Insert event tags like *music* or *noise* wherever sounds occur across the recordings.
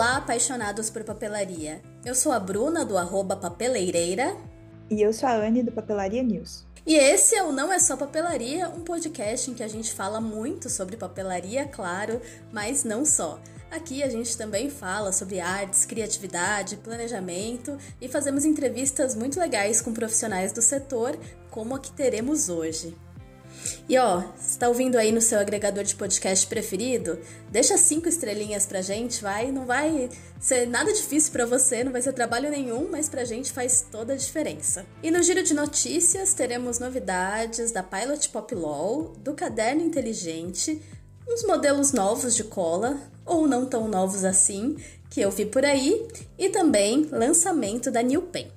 Olá, apaixonados por papelaria. Eu sou a Bruna do arroba Papeleireira. E eu sou a Anne do Papelaria News. E esse é o Não É Só Papelaria, um podcast em que a gente fala muito sobre papelaria, claro, mas não só. Aqui a gente também fala sobre artes, criatividade, planejamento e fazemos entrevistas muito legais com profissionais do setor, como a que teremos hoje. E ó, está ouvindo aí no seu agregador de podcast preferido? Deixa cinco estrelinhas pra gente, vai. Não vai ser nada difícil para você, não vai ser trabalho nenhum, mas pra gente faz toda a diferença. E no giro de notícias teremos novidades da Pilot Pop Law, do Caderno Inteligente, uns modelos novos de cola, ou não tão novos assim, que eu vi por aí, e também lançamento da New Pen.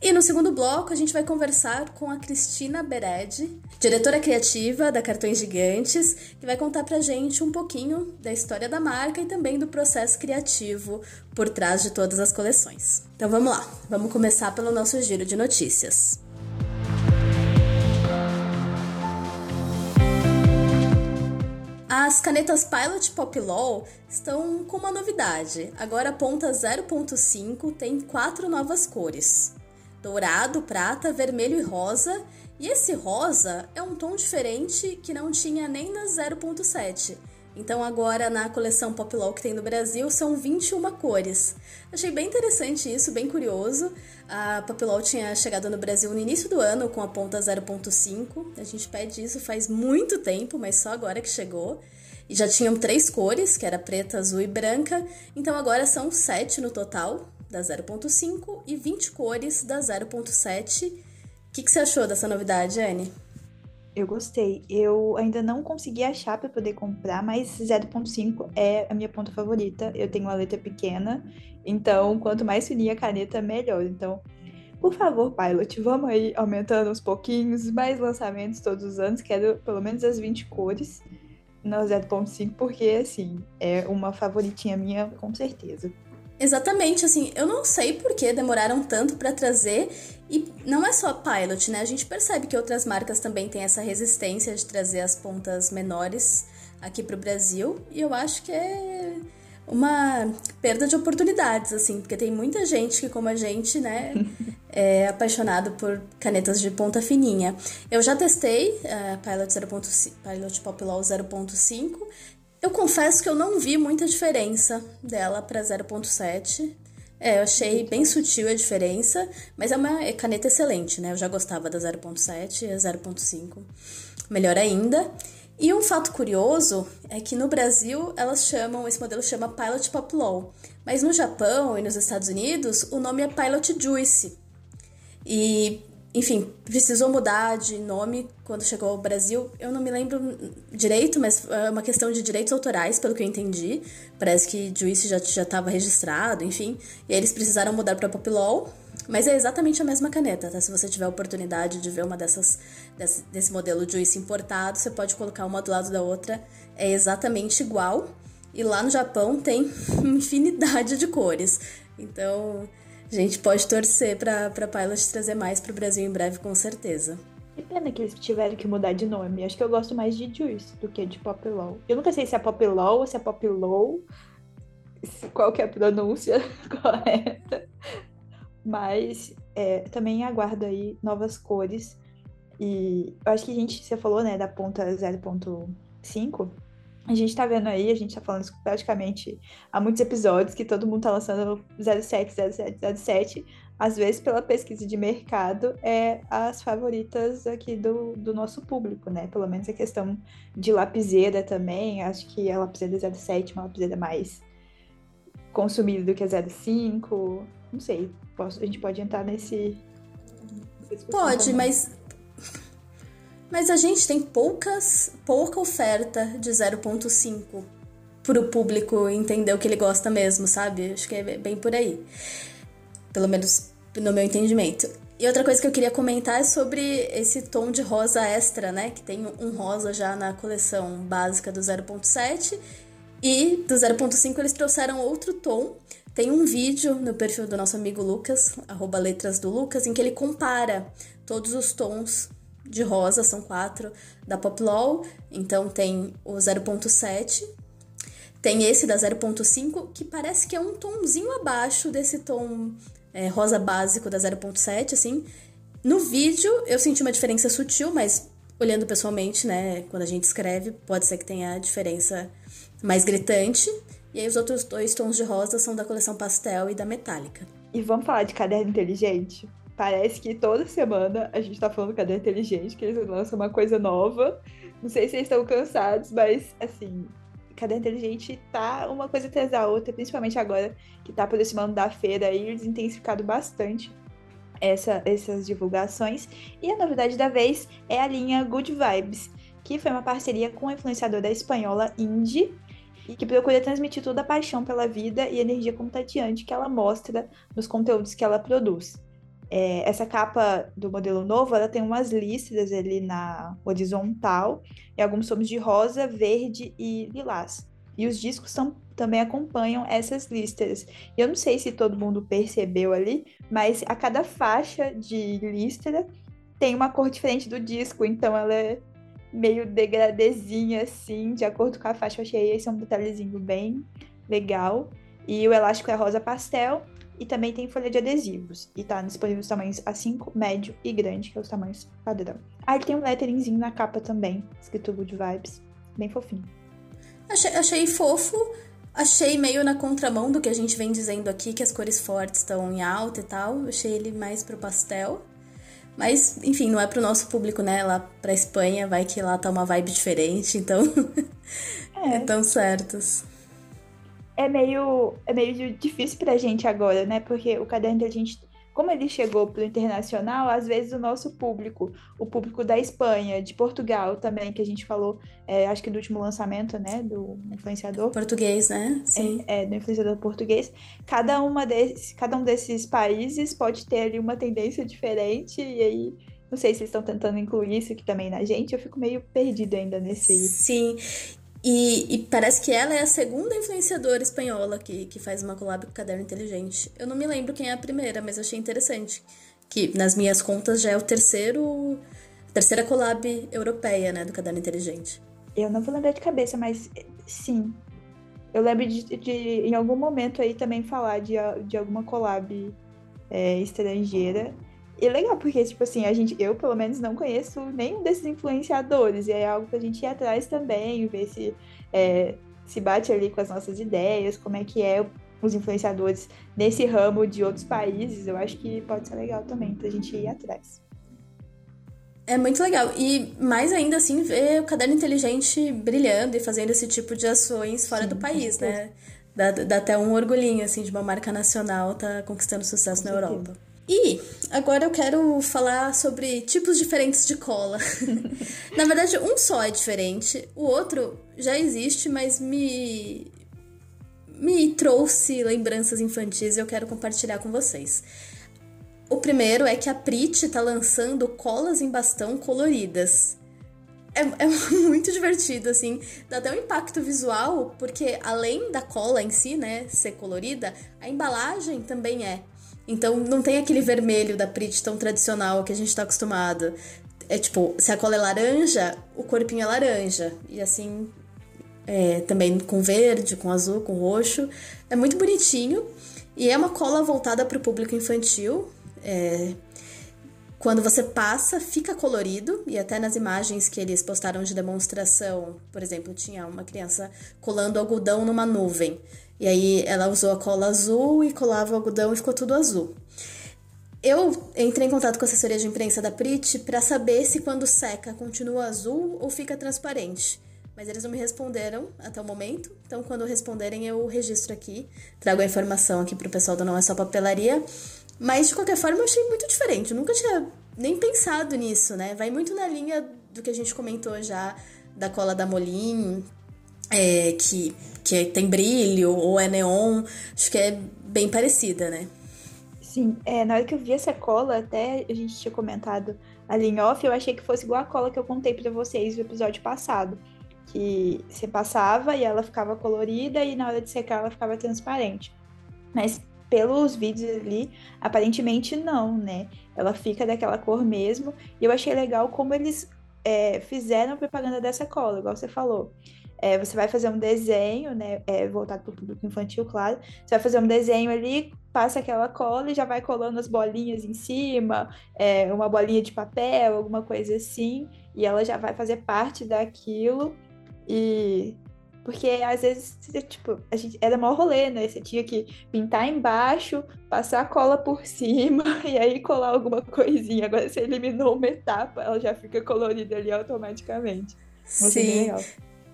E no segundo bloco, a gente vai conversar com a Cristina Bered, diretora criativa da Cartões Gigantes, que vai contar pra gente um pouquinho da história da marca e também do processo criativo por trás de todas as coleções. Então vamos lá, vamos começar pelo nosso giro de notícias. As canetas Pilot Pop Law estão com uma novidade. Agora a ponta 0.5 tem quatro novas cores dourado, prata, vermelho e rosa. E esse rosa é um tom diferente que não tinha nem na 0.7. Então agora na coleção Pop que tem no Brasil são 21 cores. Achei bem interessante isso, bem curioso. A Pop tinha chegado no Brasil no início do ano com a ponta 0.5. A gente pede isso faz muito tempo, mas só agora que chegou. E já tinham três cores, que era preta, azul e branca. Então agora são sete no total da 0.5 e 20 cores da 0.7. O que, que você achou dessa novidade, Anne? Eu gostei. Eu ainda não consegui achar para poder comprar, mas 0.5 é a minha ponta favorita. Eu tenho uma letra pequena, então quanto mais fininha a caneta, melhor. Então, por favor, Pilot, vamos aí aumentando uns pouquinhos, mais lançamentos todos os anos. Quero pelo menos as 20 cores no 0.5, porque assim, é uma favoritinha minha com certeza. Exatamente, assim, eu não sei por que demoraram tanto para trazer e não é só a Pilot, né? A gente percebe que outras marcas também têm essa resistência de trazer as pontas menores aqui para o Brasil e eu acho que é uma perda de oportunidades, assim, porque tem muita gente que, como a gente, né, *laughs* é apaixonado por canetas de ponta fininha. Eu já testei a Pilot, 0. Pilot Pop Law 0.5 eu confesso que eu não vi muita diferença dela para 0.7. É, eu achei bem sutil a diferença, mas é uma caneta excelente, né? Eu já gostava da 0.7 e a 0.5. Melhor ainda. E um fato curioso é que no Brasil elas chamam, esse modelo chama Pilot Pop Law, mas no Japão e nos Estados Unidos o nome é Pilot Juice. E enfim, precisou mudar de nome quando chegou ao Brasil. Eu não me lembro direito, mas é uma questão de direitos autorais, pelo que eu entendi. Parece que Juice já estava registrado, enfim. E aí eles precisaram mudar para Popilol. Mas é exatamente a mesma caneta, tá? Se você tiver a oportunidade de ver uma dessas, desse, desse modelo Juice importado, você pode colocar uma do lado da outra. É exatamente igual. E lá no Japão tem *laughs* infinidade de cores. Então, a gente pode torcer pra, pra Pilot trazer mais pro Brasil em breve, com certeza. Que pena que eles tiveram que mudar de nome. Acho que eu gosto mais de Juice do que de Pop Law. Eu nunca sei se é Pop Law ou se é Pop Low. Qual que é a pronúncia *laughs* correta. Mas é, também aguardo aí novas cores. E eu acho que a gente, você falou, né, da ponta 0.5. A gente tá vendo aí, a gente tá falando isso praticamente há muitos episódios, que todo mundo tá lançando 07, 07, 07. Às vezes, pela pesquisa de mercado, é as favoritas aqui do, do nosso público, né? Pelo menos a questão de lapiseira também. Acho que a lapiseira 07 é uma lapiseira mais consumida do que a 05. Não sei, posso, a gente pode entrar nesse. Pode, também. mas mas a gente tem poucas, pouca oferta de 0.5 para o público entender o que ele gosta mesmo, sabe? Acho que é bem por aí. Pelo menos no meu entendimento. E outra coisa que eu queria comentar é sobre esse tom de rosa extra, né? Que tem um rosa já na coleção básica do 0.7 e do 0.5 eles trouxeram outro tom. Tem um vídeo no perfil do nosso amigo Lucas, arroba letras do Lucas, em que ele compara todos os tons de rosa, são quatro da Pop Law. Então tem o 0.7, Tem esse da 0.5, que parece que é um tomzinho abaixo desse tom é, rosa básico da 0.7, assim. No vídeo eu senti uma diferença sutil, mas olhando pessoalmente, né, quando a gente escreve, pode ser que tenha a diferença mais gritante. E aí os outros dois tons de rosa são da coleção pastel e da metálica. E vamos falar de caderno inteligente? Parece que toda semana a gente tá falando caderno inteligente, que eles lançam uma coisa nova. Não sei se eles estão cansados, mas assim, caderno inteligente tá uma coisa atrás da outra, principalmente agora que tá aproximando da feira aí, eles intensificado bastante essa, essas divulgações. E a novidade da vez é a linha Good Vibes, que foi uma parceria com a influenciadora espanhola Indy, e que procura transmitir toda a paixão pela vida e energia contagiante que ela mostra nos conteúdos que ela produz. É, essa capa do modelo novo, ela tem umas listras ali na horizontal e alguns tons de rosa, verde e lilás. E os discos são, também acompanham essas listras. Eu não sei se todo mundo percebeu ali, mas a cada faixa de listra tem uma cor diferente do disco, então ela é meio degradezinha, assim, de acordo com a faixa. Eu achei esse é um detalhezinho bem legal. E o elástico é rosa pastel e também tem folha de adesivos. E tá disponível os tamanhos A5, médio e grande, que é os tamanhos padrão. Ah, ele tem um letteringzinho na capa também, escrito Good Vibes. Bem fofinho. Achei, achei fofo. Achei meio na contramão do que a gente vem dizendo aqui, que as cores fortes estão em alta e tal. Achei ele mais pro pastel. Mas, enfim, não é pro nosso público, né? Lá pra Espanha, vai que lá tá uma vibe diferente, então. *laughs* É. Estão certos. É meio, é meio difícil pra gente agora, né? Porque o caderno inteligente como ele chegou para o internacional, às vezes o nosso público, o público da Espanha, de Portugal também, que a gente falou, é, acho que do último lançamento, né, do influenciador. Português, né? Sim. É, é, do influenciador português. Cada, uma desses, cada um desses países pode ter ali uma tendência diferente, e aí não sei se vocês estão tentando incluir isso aqui também na gente, eu fico meio perdida ainda nesse. Sim. E, e, parece que ela é a segunda influenciadora espanhola que, que faz uma collab com o Caderno Inteligente. Eu não me lembro quem é a primeira, mas achei interessante. Que nas minhas contas já é o terceiro. terceira collab europeia, né, do Caderno Inteligente. Eu não vou lembrar de cabeça, mas sim. Eu lembro de, de em algum momento aí também falar de, de alguma collab é, estrangeira. E é legal, porque, tipo assim, a gente, eu pelo menos não conheço nenhum desses influenciadores. E é algo pra gente ir atrás também, ver se é, se bate ali com as nossas ideias, como é que é os influenciadores nesse ramo de outros países. Eu acho que pode ser legal também pra gente ir atrás. É muito legal. E mais ainda assim, ver o caderno inteligente brilhando e fazendo esse tipo de ações fora Sim, do país, né? Dá, dá, até um orgulhinho, assim, de uma marca nacional tá conquistando sucesso com na certeza. Europa. E agora eu quero falar sobre tipos diferentes de cola. *laughs* Na verdade, um só é diferente, o outro já existe, mas me me trouxe lembranças infantis e eu quero compartilhar com vocês. O primeiro é que a Prit tá lançando colas em bastão coloridas. É, é, *laughs* muito divertido, assim. Dá até um impacto visual, porque além da cola em si, né, ser colorida, a embalagem também é. Então não tem aquele vermelho da Prit tão tradicional que a gente tá acostumado. É tipo, se a cola é laranja, o corpinho é laranja. E assim, é, também com verde, com azul, com roxo. É muito bonitinho. E é uma cola voltada para o público infantil. É, quando você passa, fica colorido, e até nas imagens que eles postaram de demonstração, por exemplo, tinha uma criança colando algodão numa nuvem. E aí ela usou a cola azul e colava o algodão e ficou tudo azul. Eu entrei em contato com a assessoria de imprensa da Prit para saber se quando seca continua azul ou fica transparente. Mas eles não me responderam até o momento. Então, quando responderem, eu registro aqui. Trago a informação aqui pro pessoal do Não É Só Papelaria. Mas, de qualquer forma, eu achei muito diferente. Eu nunca tinha nem pensado nisso, né? Vai muito na linha do que a gente comentou já da cola da Molin, é, que, que tem brilho ou é neon. Acho que é bem parecida, né? Sim, é, na hora que eu vi essa cola, até a gente tinha comentado ali em off, eu achei que fosse igual a cola que eu contei para vocês no episódio passado. Que você passava e ela ficava colorida e na hora de secar ela ficava transparente. Mas pelos vídeos ali, aparentemente não, né? Ela fica daquela cor mesmo. E eu achei legal como eles é, fizeram propaganda dessa cola, igual você falou É, você vai fazer um desenho, né? É, voltado para o público infantil, claro. Você vai fazer um desenho ali, passa aquela cola e já vai colando as bolinhas em cima, é, uma bolinha de papel, alguma coisa assim, e ela já vai fazer parte daquilo. E porque às vezes, tipo, a gente era mó rolê, né? Você tinha que pintar embaixo, passar a cola por *laughs* cima e aí colar alguma coisinha. Agora você eliminou uma etapa, ela já fica colorida ali automaticamente. Sim.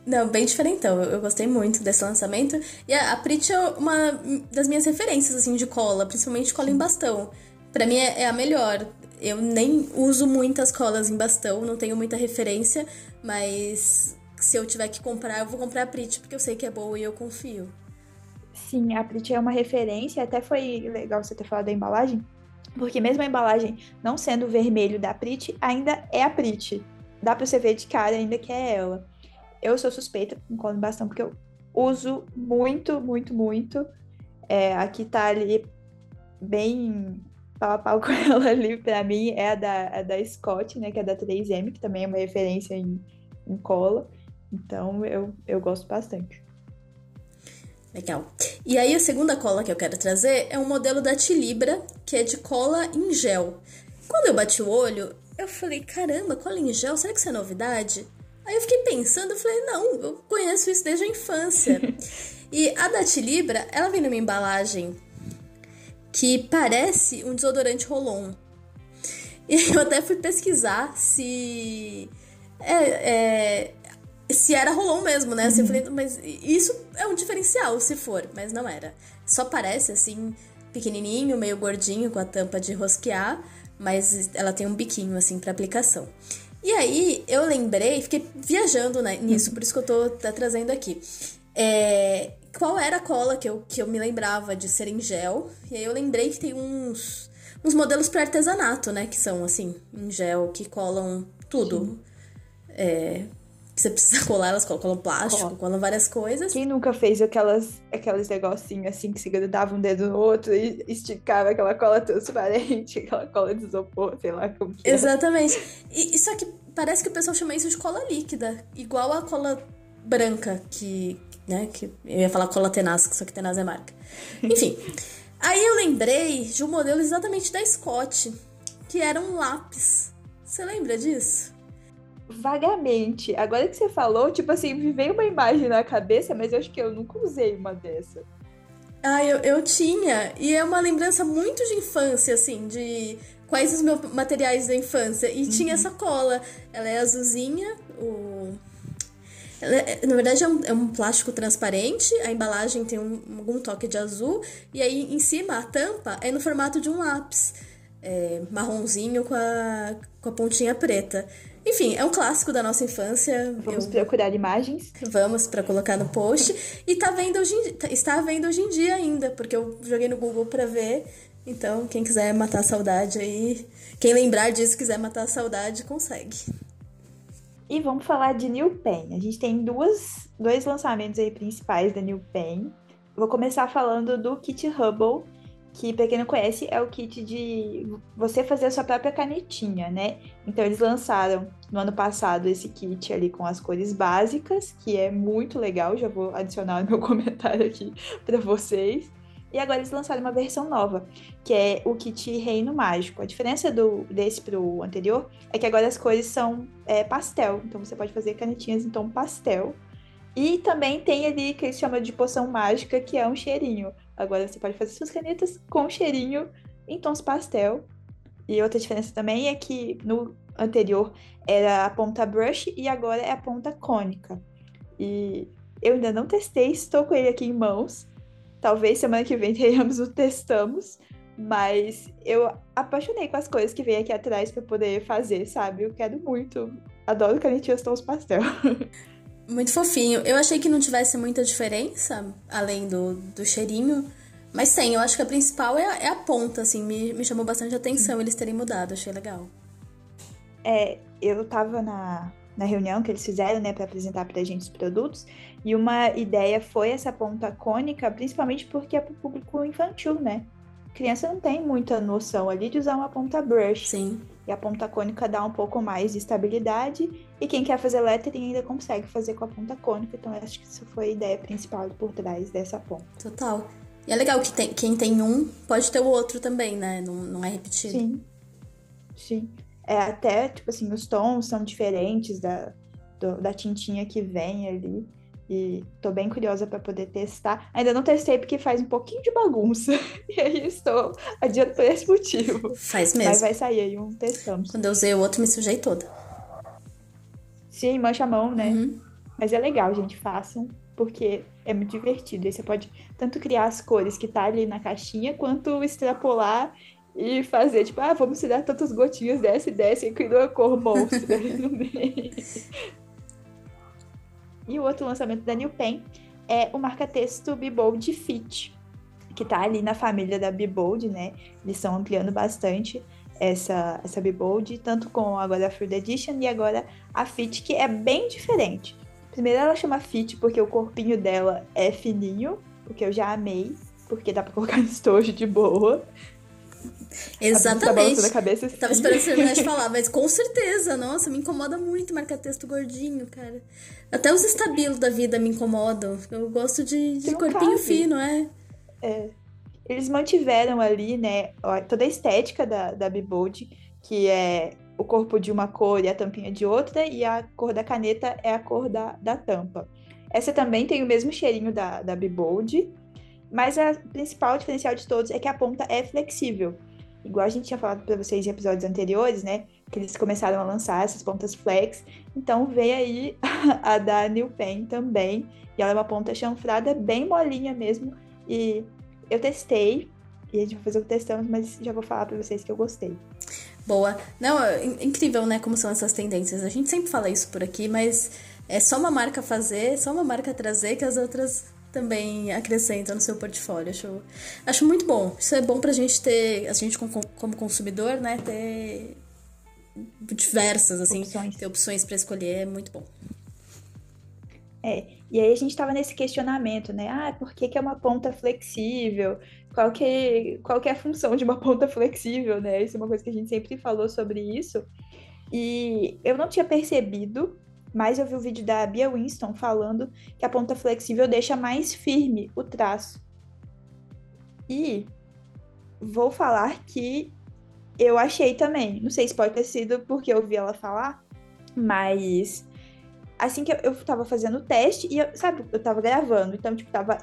Não, bem diferentão. Eu, eu gostei muito desse lançamento. E a, a Prit é uma das minhas referências, assim, de cola, principalmente cola em bastão. Para mim é, é a melhor. Eu nem uso muitas colas em bastão, não tenho muita referência, mas se eu tiver que comprar, eu vou comprar a Prit, porque eu sei que é boa e eu confio. Sim, a Prit é uma referência, até foi legal você ter falado da embalagem, porque mesmo a embalagem não sendo vermelho da Prit, ainda é a Prit. Dá pra você ver de cara ainda que é ela. Eu sou suspeita com cola em bastão, porque eu uso muito, muito, muito. É, aqui tá ali bem pau a pau *laughs* com ela ali, pra mim, é a da, a da Scott, né, que é da 3M, que também é uma referência em, em cola. Então eu, eu gosto bastante. Legal. E aí a segunda cola que eu quero trazer é um modelo da Tilibra, que é de cola em gel. Quando eu bati o olho, eu falei, caramba, cola em gel, será que isso é novidade? Aí eu fiquei pensando, eu falei, não, eu conheço isso desde a infância. *laughs* e a da Tilibra, ela vem numa embalagem que parece um desodorante Rolon. E eu até fui pesquisar se é, é, se era Rolon mesmo, né? Assim, uhum. eu falei, mas isso é um diferencial, se for, mas não era. Só parece assim, pequenininho, meio gordinho, com a tampa de rosquear, mas ela tem um biquinho assim para aplicação. E aí eu lembrei, fiquei viajando né, nisso, por isso que eu tô tá trazendo aqui. É, qual era a cola que eu, que eu me lembrava de ser em gel? E aí eu lembrei que tem uns, uns modelos para artesanato, né? Que são assim, em gel, que colam tudo. É, que você precisa *laughs* colar, elas colam plástico, colam várias coisas. Quem nunca fez aquelas, aqueles negocinhos assim que se grudava um dedo no outro e esticava aquela cola transparente, *laughs* aquela cola de isopor, sei lá como que é. Exatamente. E, só que parece que o pessoal chama isso de cola líquida, igual a cola branca, que, né, que eu ia falar cola tenaz, só que tenaz é marca. *laughs* Enfim, aí eu lembrei de um modelo exatamente da Scott, que era um lápis. Você lembra disso? vagamente. Agora que você falou, tipo assim, me veio uma imagem na cabeça, mas eu acho que eu nunca usei uma dessa. Ah, eu, eu tinha. E é uma lembrança muito de infância, assim, de quais os meus materiais da infância. E uhum. tinha essa cola. Ela é azulzinha, o. É, na verdade, é um, é um, plástico transparente, a embalagem tem um, algum toque de azul, e aí em cima a tampa é no formato de um lápis, é, marronzinho com a, com a pontinha preta. Enfim, é um clássico da nossa infância. Vamos eu... procurar imagens. Vamos para colocar no post. E tá vendo hoje em... Tá, está vendo hoje em dia ainda, porque eu joguei no Google para ver. Então, quem quiser matar a saudade aí, quem lembrar disso quiser matar a saudade, consegue. E vamos falar de New Pen. A gente tem duas, dois lançamentos aí principais da New Pen. Vou começar falando do Kit Hubble, que para quem não conhece é o kit de você fazer a sua própria canetinha, né? Então eles lançaram no ano passado esse kit ali com as cores básicas, que é muito legal, já vou adicionar no *laughs* meu comentário aqui para vocês. E agora eles lançaram uma versão nova, que é o kit Reino Mágico. A diferença do desse pro anterior é que agora as cores são é, pastel, então você pode fazer canetinhas em tom pastel. E também tem ali que eles chamam de poção mágica, que é um cheirinho. Agora você pode fazer suas canetas com cheirinho em tons pastel. E outra diferença também é que no anterior era a ponta brush e agora é a ponta cônica. E eu ainda não testei, estou com ele aqui em mãos. Talvez semana que vem *laughs* tenhamos o testamos, mas eu apaixonei com as coisas que vem aqui atrás para poder fazer, sabe? Eu quero muito. Adoro canetinhas tons pastel. *laughs* Muito fofinho. Eu achei que não tivesse muita diferença, além do, do cheirinho. Mas tem, eu acho que a principal é a, é a ponta, assim. Me, me chamou bastante atenção eles terem mudado, achei legal. É, eu tava na, na reunião que eles fizeram, né, para apresentar pra gente os produtos, e uma ideia foi essa ponta cônica, principalmente porque é pro público infantil, né? criança não tem muita noção ali de usar uma ponta brush. Sim. E a ponta cônica dá um pouco mais de estabilidade. E quem quer fazer lettering ainda consegue fazer com a ponta cônica. Então, acho que isso foi a ideia principal por trás dessa ponta. Total. E é legal que tem, quem tem um pode ter o outro também, né? Não, não é repetido. Sim. Sim. É até, tipo assim, os tons são diferentes da, do, da tintinha que vem ali. E tô bem curiosa para poder testar. Ainda não testei porque faz um pouquinho de bagunça. *laughs* E aí estou adiando por esse motivo. Faz mesmo. Mas vai sair aí um testamos. Quando eu usei o outro, me sujei toda. Sim, mancha a mão, né? Uhum. Mas é legal, gente, façam, porque é muito divertido. E você pode tanto criar as cores que tá ali na caixinha, quanto extrapolar e fazer, tipo, ah, vamos tirar tantas gotinhas dessa e dessa e criar uma cor monstra *laughs* ali no meio. E o outro lançamento da New Pen é o marca-texto Bibold Fit, que tá ali na família da Bibold, né? Eles estão ampliando bastante essa, essa Bibold, tanto com agora a Fruit Edition e agora a Fit, que é bem diferente. Primeiro ela chama Fit porque o corpinho dela é fininho, o que eu já amei, porque dá pra colocar no *laughs* estojo de boa. Exatamente. Tá cabeça, assim. Tava esperando você terminar de *laughs* falar, mas com certeza, nossa, me incomoda muito marcar texto gordinho, cara. Até os estabilos da vida me incomodam. Eu gosto de, de corpinho cabe. fino, é. É. Eles mantiveram ali, né, toda a estética da, da Bibold, que é o corpo de uma cor e a tampinha de outra, e a cor da caneta é a cor da, da tampa. Essa também tem o mesmo cheirinho da, da Bibold, mas a principal diferencial de todos é que a ponta é flexível igual a gente tinha falado para vocês em episódios anteriores, né? Que eles começaram a lançar essas pontas flex. Então vem aí *laughs* a da New Pen também. E ela é uma ponta chanfrada, bem molinha mesmo. E eu testei. E a gente vai fazer o testamos, mas já vou falar para vocês que eu gostei. Boa. Não, é incrível, né? Como são essas tendências. A gente sempre fala isso por aqui, mas é só uma marca fazer, só uma marca trazer que as outras também acrescenta no seu portfólio. Acho, acho muito bom. Isso é bom pra gente ter, a gente como consumidor, né, ter diversas, assim, opções. ter opções para escolher, é muito bom. É, e aí a gente estava nesse questionamento, né? Ah, por que, que é uma ponta flexível? Qual que, qual que é a função de uma ponta flexível, né? Isso é uma coisa que a gente sempre falou sobre isso. E eu não tinha percebido mas eu vi o vídeo da Bia Winston falando que a ponta flexível deixa mais firme o traço. E vou falar que eu achei também. Não sei se pode ter sido porque eu vi ela falar, mas assim que eu, eu tava fazendo o teste e eu, sabe, eu tava gravando, então tipo tava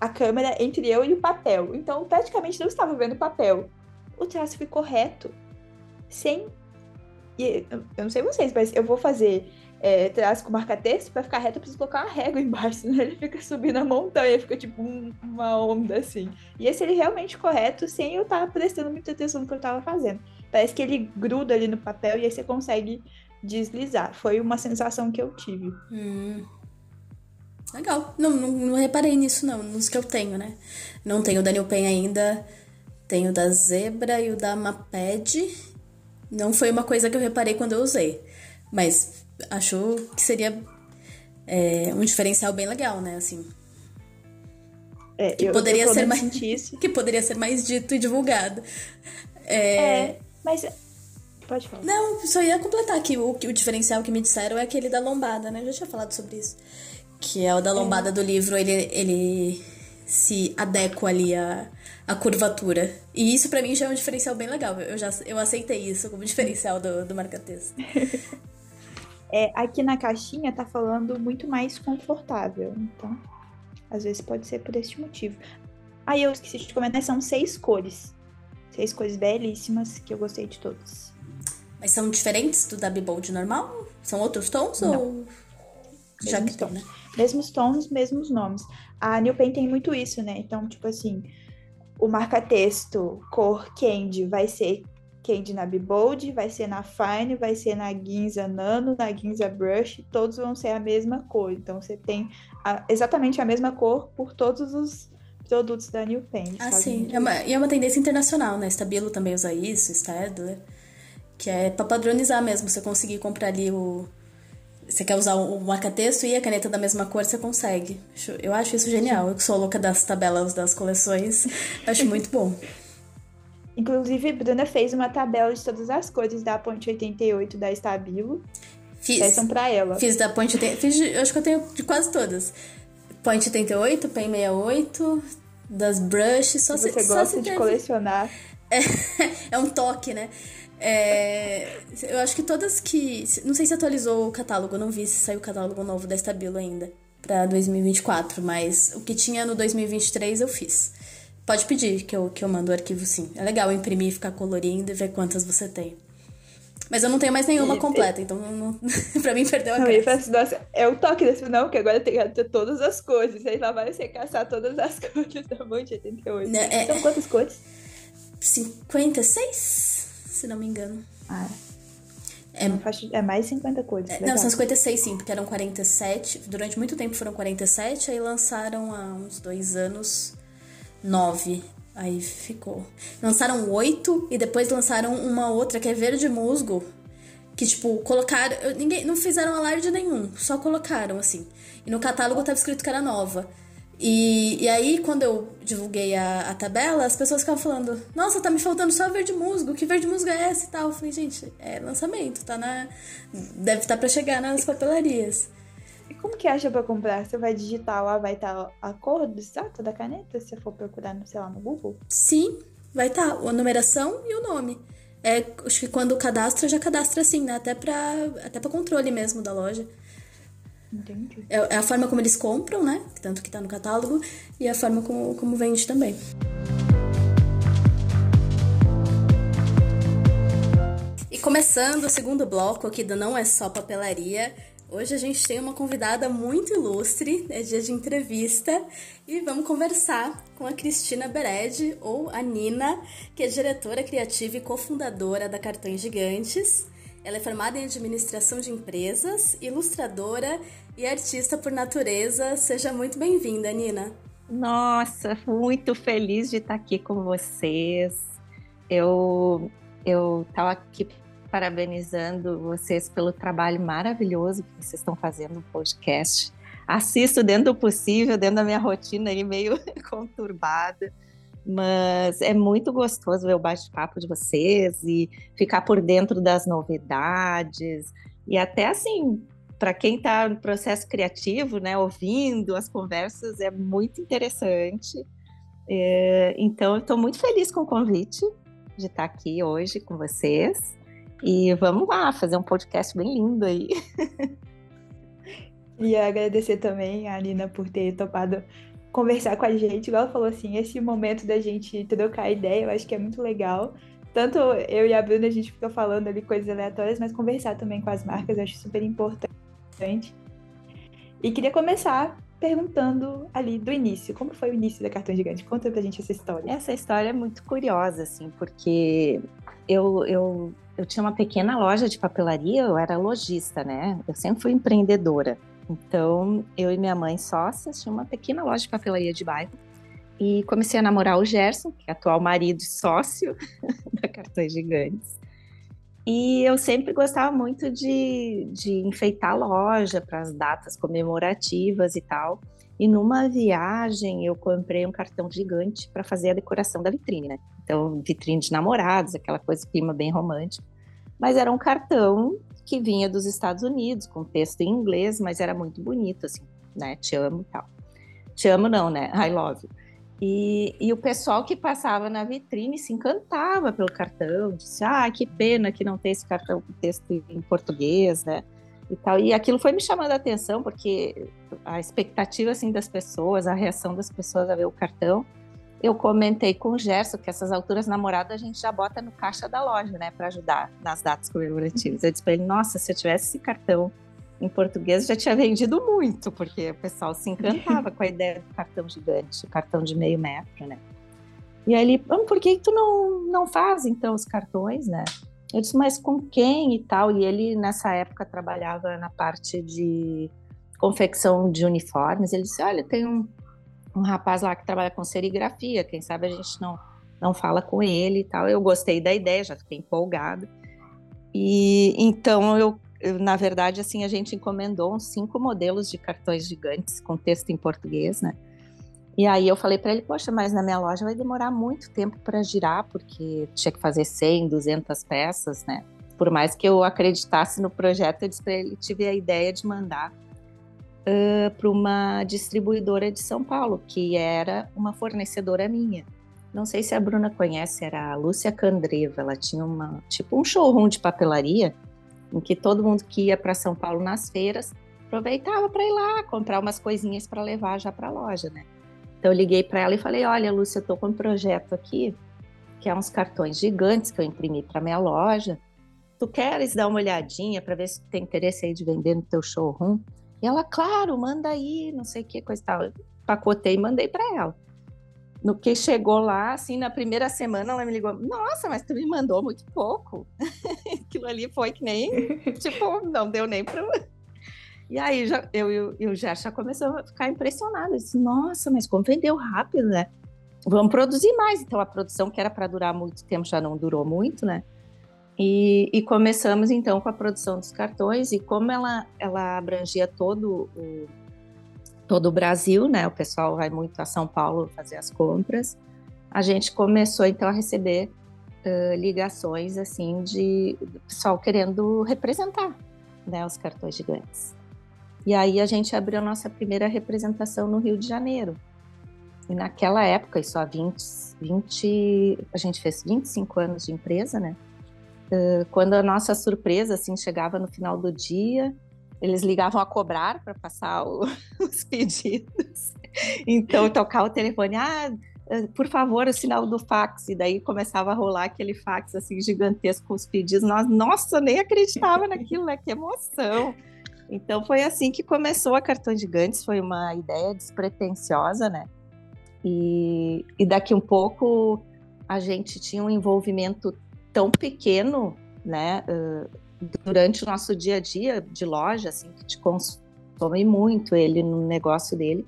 a câmera entre eu e o papel. Então praticamente não estava vendo o papel. O traço ficou reto, sem e eu não sei vocês, mas eu vou fazer é, traço com marca-texto, para ficar reto eu preciso colocar uma régua embaixo, *laughs* senão ele fica subindo a montanha, fica tipo um, uma onda assim. E esse ele realmente correto, sem eu estar prestando muita atenção no que eu estava fazendo. Parece que ele gruda ali no papel e aí você consegue deslizar. Foi uma sensação que eu tive. Hum. Legal. Não, não, não, reparei nisso, não, nos que eu tenho, né? Não tenho o Daniel Pen ainda. Tenho o da Zebra e o da Maped. Não foi uma coisa que eu reparei quando eu usei. Mas achou que seria é, um diferencial bem legal, né? Assim. É, que eu, poderia eu ser mais *laughs* que poderia ser mais dito e divulgado. É, é mas pode falar. Não, só ia completar aqui o, o diferencial que me disseram é aquele da lombada, né? Eu já tinha falado sobre isso. Que é o da lombada é. do livro, ele, ele se adequa ali a, a curvatura. E isso para mim já é um diferencial bem legal. Eu já eu aceitei isso como *laughs* diferencial do, do marca-texto. *laughs* É, aqui na caixinha tá falando muito mais confortável. Então, às vezes pode ser por este motivo. Aí eu esqueci de comentar, são seis cores. Seis cores belíssimas que eu gostei de todas. Mas são diferentes do da Bibold normal? São outros tons Não. ou. Já que estão, né? Mesmos tons, mesmos nomes. A New Pen tem muito isso, né? Então, tipo assim, o marca-texto cor candy vai ser Candy na Bibold, vai ser na Fine, vai ser na Ginza Nano, na Ginza Brush, todos vão ser a mesma cor. Então você tem a, exatamente a mesma cor por todos os produtos da New Pen. Ah, sim. É uma, e é uma tendência internacional, né? Stabilo também usa isso, Stadler. Que é pra padronizar mesmo, você conseguir comprar ali o. Você quer usar o marca-texto e a caneta da mesma cor, você consegue. Eu acho isso genial. Eu que sou louca das tabelas das coleções, *laughs* acho muito bom. Inclusive, Bruna fez uma tabela de todas as cores da ponte 88 da Estabilo. Fiz. Peçam pra ela. Fiz da Point 88. Fiz, de- eu acho que eu tenho de quase todas. Point 88, Pen 68, das Brush, só Se se, você só gosta se de teve- colecionar. *laughs* É, é um toque, né? É, eu acho que todas que. Não sei se atualizou o catálogo, não vi se saiu o catálogo novo da Estabilo ainda pra 2024, mas o que tinha no 2023 eu fiz. Pode pedir que eu, que eu mando o arquivo sim. É legal imprimir, ficar colorindo e ver quantas você tem. Mas eu não tenho mais nenhuma E- completa, então não, *laughs* pra mim perdeu a Não, graça. nossa, é o toque desse não, que agora tem que ter todas as cores. Aí lá vai você caçar todas as *laughs* cores da Monte 88. Né, é- São quantas cores? 56, se não me engano. Ah, É, é, é mais 50 cores. É. Não, são 56 sim, porque eram 47. Durante muito tempo foram 47, aí lançaram há uns dois anos 9. Aí ficou. Lançaram oito e depois lançaram uma outra que é verde musgo. Que, tipo, colocaram. Ninguém, não fizeram alarde nenhum, só colocaram assim. E no catálogo tava escrito que era nova. E, e aí, quando eu divulguei a, a tabela, as pessoas ficavam falando: Nossa, tá me faltando só verde musgo, que verde musgo é esse e tal? Eu falei: Gente, é lançamento, tá na. Deve estar pra chegar nas papelarias. Como que acha pra comprar? Você vai digitar lá, vai estar a cor do exato da caneta, se você for procurar, no, sei lá, no Google? Sim, vai estar a numeração e o nome. É, acho que quando cadastra, já cadastra assim, né? Até pra, até pra controle mesmo da loja. Entendi. É, é a forma como eles compram, né? Tanto que tá no catálogo, e a forma como, como vende também. E começando o segundo bloco aqui do Não É Só Papelaria, hoje a gente tem uma convidada muito ilustre, é dia de entrevista, e vamos conversar com a Cristina Bered, ou a Nina, que é diretora criativa e cofundadora da Cartões Gigantes. Ela é formada em administração de empresas, ilustradora e artista por natureza. Seja muito bem-vinda, Nina. Nossa, muito feliz de estar aqui com vocês. Eu eu estava aqui parabenizando vocês pelo trabalho maravilhoso que vocês estão fazendo no podcast. Assisto dentro do possível, dentro da minha rotina aí meio *laughs* conturbada, mas é muito gostoso ver o bate-papo de vocês e ficar por dentro das novidades e até assim para quem está no processo criativo, né, ouvindo as conversas, é muito interessante. É, então, estou muito feliz com o convite de estar aqui hoje com vocês. E vamos lá, fazer um podcast bem lindo aí. *laughs* E agradecer também a Nina por ter topado conversar com a gente. Igual ela falou assim, esse momento da gente trocar ideia, eu acho que é muito legal. Tanto eu e a Bruna, a gente fica falando ali coisas aleatórias, mas conversar também com as marcas, eu acho super importante. E queria começar perguntando ali do início. Como foi o início da Cartão Gigante? Conta pra gente essa história. Essa história é muito curiosa, assim, porque eu, eu, eu tinha uma pequena loja de papelaria, eu era lojista, né? Eu sempre fui empreendedora. Então, eu e minha mãe sócias tinha uma pequena loja de papelaria de bairro. E comecei a namorar o Gerson, que é atual marido e sócio *laughs* da Cartões Gigantes. E eu sempre gostava muito de, de enfeitar a loja para as datas comemorativas e tal. E numa viagem eu comprei um cartão gigante para fazer a decoração da vitrine, né? Então, vitrine de namorados, aquela coisa, clima bem romântico. Mas era um cartão que vinha dos Estados Unidos, com texto em inglês, mas era muito bonito, assim, né? Te amo e tal. Te amo não, né? I love you. E, e, o pessoal que passava na vitrine se encantava pelo cartão, disse, ah, que pena que não tem esse cartão com texto em português, né? E, tal. e aquilo foi me chamando a atenção, porque a expectativa assim, das pessoas, a reação das pessoas a ver o cartão, eu comentei com o Gerson que essas alturas namoradas a gente já bota no caixa da loja, né, para ajudar nas datas comemorativas. Eu disse para ele, nossa, se eu tivesse esse cartão em português já tinha vendido muito, porque o pessoal se encantava com a ideia do cartão gigante, o cartão de meio metro, né? E aí ele, ah, por que tu não, não faz então os cartões, né? Eu disse, mas com quem e tal? E ele nessa época trabalhava na parte de confecção de uniformes. Ele disse, olha, tem um, um rapaz lá que trabalha com serigrafia, quem sabe a gente não, não fala com ele e tal. Eu gostei da ideia, já fiquei empolgada. E então eu eu, na verdade, assim, a gente encomendou uns cinco modelos de cartões gigantes com texto em português, né? E aí eu falei para ele, poxa, mas na minha loja vai demorar muito tempo para girar, porque tinha que fazer 100, 200 peças, né? Por mais que eu acreditasse no projeto, eu disse para ele, tive a ideia de mandar uh, para uma distribuidora de São Paulo, que era uma fornecedora minha. Não sei se a Bruna conhece, era a Lúcia Candreva. Ela tinha uma tipo um showroom de papelaria em que todo mundo que ia para São Paulo nas feiras aproveitava para ir lá comprar umas coisinhas para levar já para a loja, né? Então eu liguei para ela e falei: "Olha, Lúcia, eu tô com um projeto aqui, que é uns cartões gigantes que eu imprimi para minha loja. Tu queres dar uma olhadinha para ver se tu tem interesse aí de vender no teu showroom?" E ela, claro, manda aí, não sei o que, coisa e tal. Pacotei e mandei para ela. No que chegou lá, assim, na primeira semana, ela me ligou: Nossa, mas tu me mandou muito pouco. *laughs* Aquilo ali foi que nem, *laughs* tipo, não deu nem para. *laughs* E aí já, eu e o Gerson já começou a ficar impressionado. disse, Nossa, mas como vendeu rápido, né? Vamos produzir mais. Então a produção que era para durar muito tempo já não durou muito, né? E, e, começamos então com a produção dos cartões e como ela, ela abrangia todo o, todo o Brasil, né? O pessoal vai muito a São Paulo fazer as compras. A gente começou então a receber uh, ligações assim de pessoal querendo representar, né, os cartões gigantes. E aí a gente abriu a nossa primeira representação no Rio de Janeiro. E naquela época, isso há 20, 20 a gente fez 25 anos de empresa, né? Uh, quando a nossa surpresa assim chegava no final do dia, eles ligavam a cobrar para passar o, *laughs* os pedidos. Então tocava o telefone, ah, eh, por favor, o sinal do fax. E daí começava a rolar aquele fax assim gigantesco com os pedidos. Nós, nossa, nem acreditava naquilo, né? Que emoção. Então foi assim que começou a Cartões Gigantes, foi uma ideia despretensiosa, né? E, e daqui um pouco a gente tinha um envolvimento tão pequeno, né? Uh, durante o nosso dia a dia de loja, assim, que te consome muito ele no negócio dele,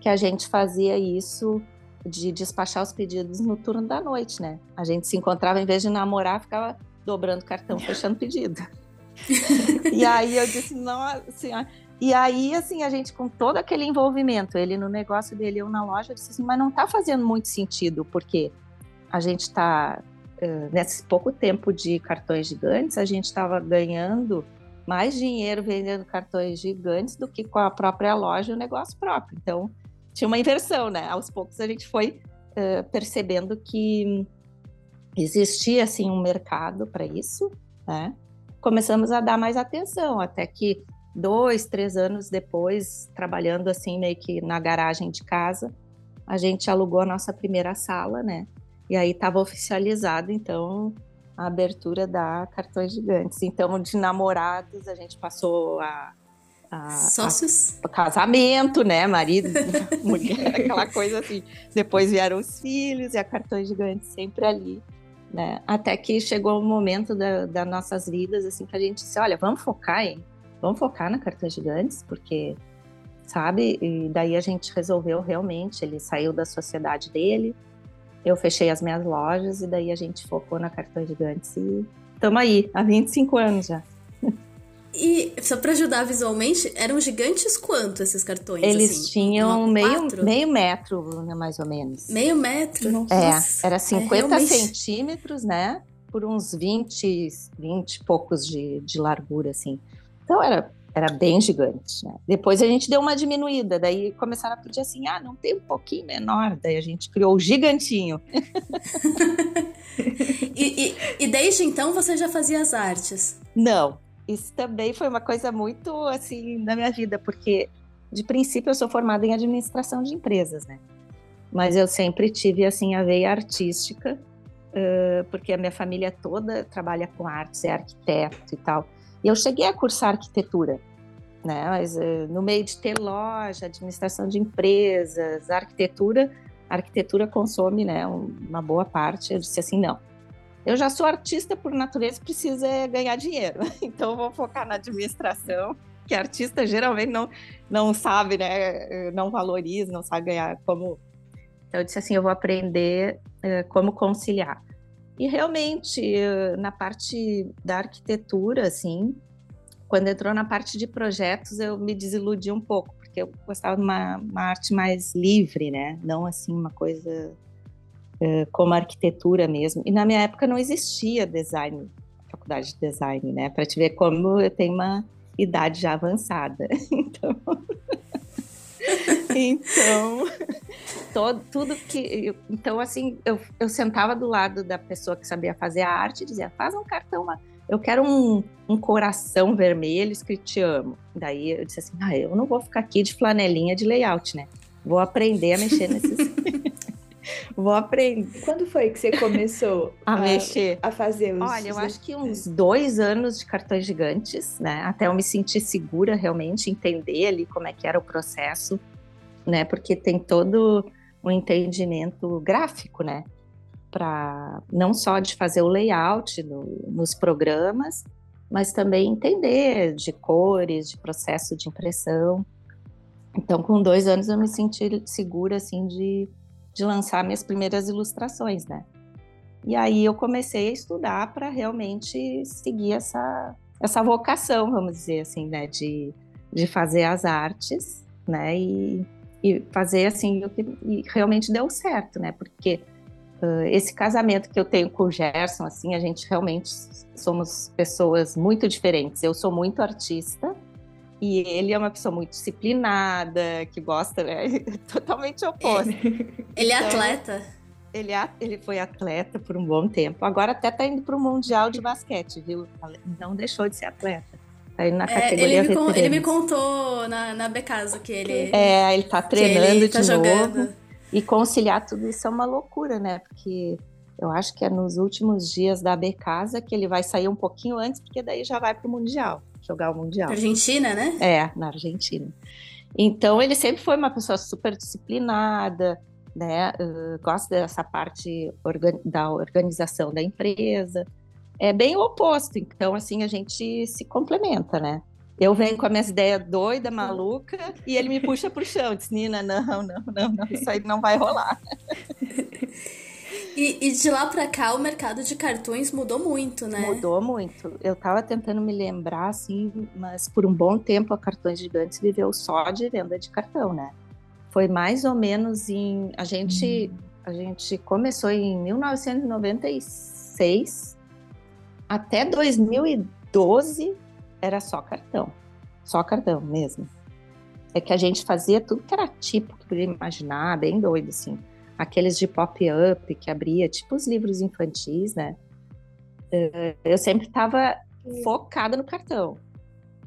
que a gente fazia isso de despachar os pedidos no turno da noite, né? A gente se encontrava, em vez de namorar, ficava dobrando cartão, fechando pedido. *laughs* e aí eu disse, nossa senhora. E aí, assim, a gente com todo aquele envolvimento, ele no negócio dele, eu na loja, eu disse assim, mas não tá fazendo muito sentido, porque a gente tá nesse pouco tempo de cartões gigantes, a gente estava ganhando mais dinheiro vendendo cartões gigantes do que com a própria loja e o negócio próprio. Então, tinha uma inversão, né? Aos poucos a gente foi uh, percebendo que existia, assim, um mercado para isso, né? Começamos a dar mais atenção, até que dois, três anos depois, trabalhando assim meio que na garagem de casa, a gente alugou a nossa primeira sala, né? E aí estava oficializado, então, a abertura da Cartões Gigantes. Então, de namorados, a gente passou a. a Sócios? A, casamento, né? Marido, *laughs* mulher, aquela coisa assim. Depois vieram os filhos e a Cartões Gigantes sempre ali. Né? Até que chegou o momento da, das nossas vidas, assim, que a gente disse: olha, vamos focar, hein? Vamos focar na Cartões Gigantes, porque sabe? E daí a gente resolveu realmente, ele saiu da sociedade dele, eu fechei as minhas lojas e daí a gente focou na Cartão Gigantes e estamos aí, há 25 anos já. E só para ajudar visualmente, eram gigantes quanto esses cartões? Eles assim? tinham meio, meio metro, né, mais ou menos. Meio metro? Nossa. É, era 50 é realmente... centímetros, né? Por uns 20, 20 e poucos de, de largura, assim. Então era era bem gigante, né? Depois a gente deu uma diminuída, daí começaram a pedir assim, ah, não tem um pouquinho menor, daí a gente criou o gigantinho. *laughs* e, e, e, desde então você já fazia as artes? Não, isso também foi uma coisa muito assim na minha vida, porque de princípio eu sou formada em administração de empresas, né? Mas eu sempre tive assim a veia artística, porque a minha família toda trabalha com artes, é arquiteto e tal. E eu cheguei a cursar arquitetura, né? Mas uh, no meio de ter loja, administração de empresas, arquitetura, a arquitetura consome, né, uma boa parte. Eu disse assim, não. Eu já sou artista por natureza, preciso é ganhar dinheiro. *laughs* Então vou focar na administração, que artista geralmente não não sabe, né, não valoriza, não sabe ganhar como então eu disse assim, eu vou aprender como conciliar. E realmente, na parte da arquitetura, assim, quando entrou na parte de projetos, eu me desiludi um pouco, porque eu gostava de uma, uma arte mais livre, né? Não assim uma coisa uh, como arquitetura mesmo. E na minha época não existia design, faculdade de design, né? Para te ver como eu tenho uma idade já avançada. *laughs* Então, *laughs* então todo, tudo que. Então, assim, eu, eu sentava do lado da pessoa que sabia fazer a arte e dizia: faz um cartão lá. Eu quero um, um coração vermelho escrito te amo. Daí eu disse assim: ah, eu não vou ficar aqui de flanelinha de layout, né? Vou aprender a mexer nesses. Vou aprender. Quando foi que você começou *laughs* a, a, mexer? A fazer os. Olha, eu acho que uns dois anos de cartões gigantes, né? Até eu me sentir segura realmente, entender ali como é que era o processo, né? Porque tem todo um entendimento gráfico, né? Para não só de fazer o layout no, nos programas, mas também entender de cores, de processo de impressão. Então, com dois anos eu me senti segura assim de, de lançar minhas primeiras ilustrações, né? E aí eu comecei a estudar para realmente seguir essa essa vocação, vamos dizer assim, né, de, de fazer as artes, né, e e fazer assim o que realmente deu certo, né? Porque uh, esse casamento que eu tenho com o Gerson, assim, a gente realmente somos pessoas muito diferentes. Eu sou muito artista e ele é uma pessoa muito disciplinada, que gosta, né? *laughs* Totalmente oposto. *laughs* Ele é então, atleta. Ele, é, ele foi atleta por um bom tempo. Agora até tá indo para o Mundial de Basquete, viu? Não deixou de ser atleta. Aí na categoria é, ele, me ele me contou na, na Becasa que ele. É, ele tá treinando ele tá de jogando. novo. E conciliar tudo isso é uma loucura, né? Porque eu acho que é nos últimos dias da Becasa que ele vai sair um pouquinho antes, porque daí já vai pro Mundial, jogar o Mundial. Argentina, né? É, na Argentina. Então ele sempre foi uma pessoa super disciplinada, né? Uh, gosta dessa parte organ da organização da empresa é bem o oposto. Então, assim, a gente se complementa, né? Eu venho com as minhas ideias doida, maluca, e ele me puxa pro chão. Diz, Nina, não, não, não, não, isso aí não vai rolar. *laughs* E, e, de lá para cá o mercado de cartões mudou muito, né? Mudou muito. Eu tava tentando me lembrar, assim, mas por um bom tempo a Cartões Gigantes viveu só de venda de cartão, né? Foi mais ou menos em. A gente, hum. a gente começou em 1996 até 2012 era só cartão. Só cartão mesmo. É que a gente fazia tudo que era tipo que podia imaginar, bem doido, assim. Aqueles de pop-up que abria, tipo os livros infantis, né? Eh, eu sempre estava focada no cartão.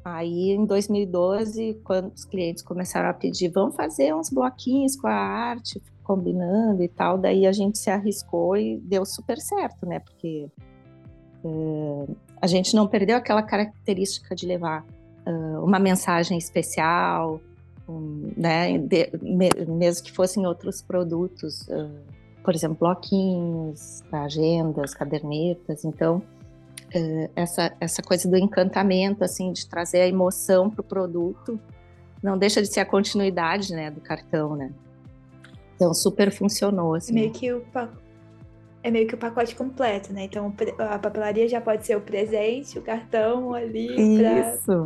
Aí, em 2012, quando os clientes começaram a pedir, vamos fazer uns bloquinhos com a arte, combinando e tal, daí a gente se arriscou e deu super certo, né? Porque Uh, a gente não perdeu aquela característica de levar uh, uma mensagem especial, né, de, me, mesmo que fossem outros produtos, uh, por exemplo, bloquinhos, agendas, cadernetas. Então, essa, essa coisa do encantamento, assim, de trazer a emoção para o produto, não deixa de ser a continuidade, né, do cartão, né? Então, super funcionou, assim. Meio que o, é meio que o pacote completo, né? Então a papelaria já pode ser o presente, o cartão ali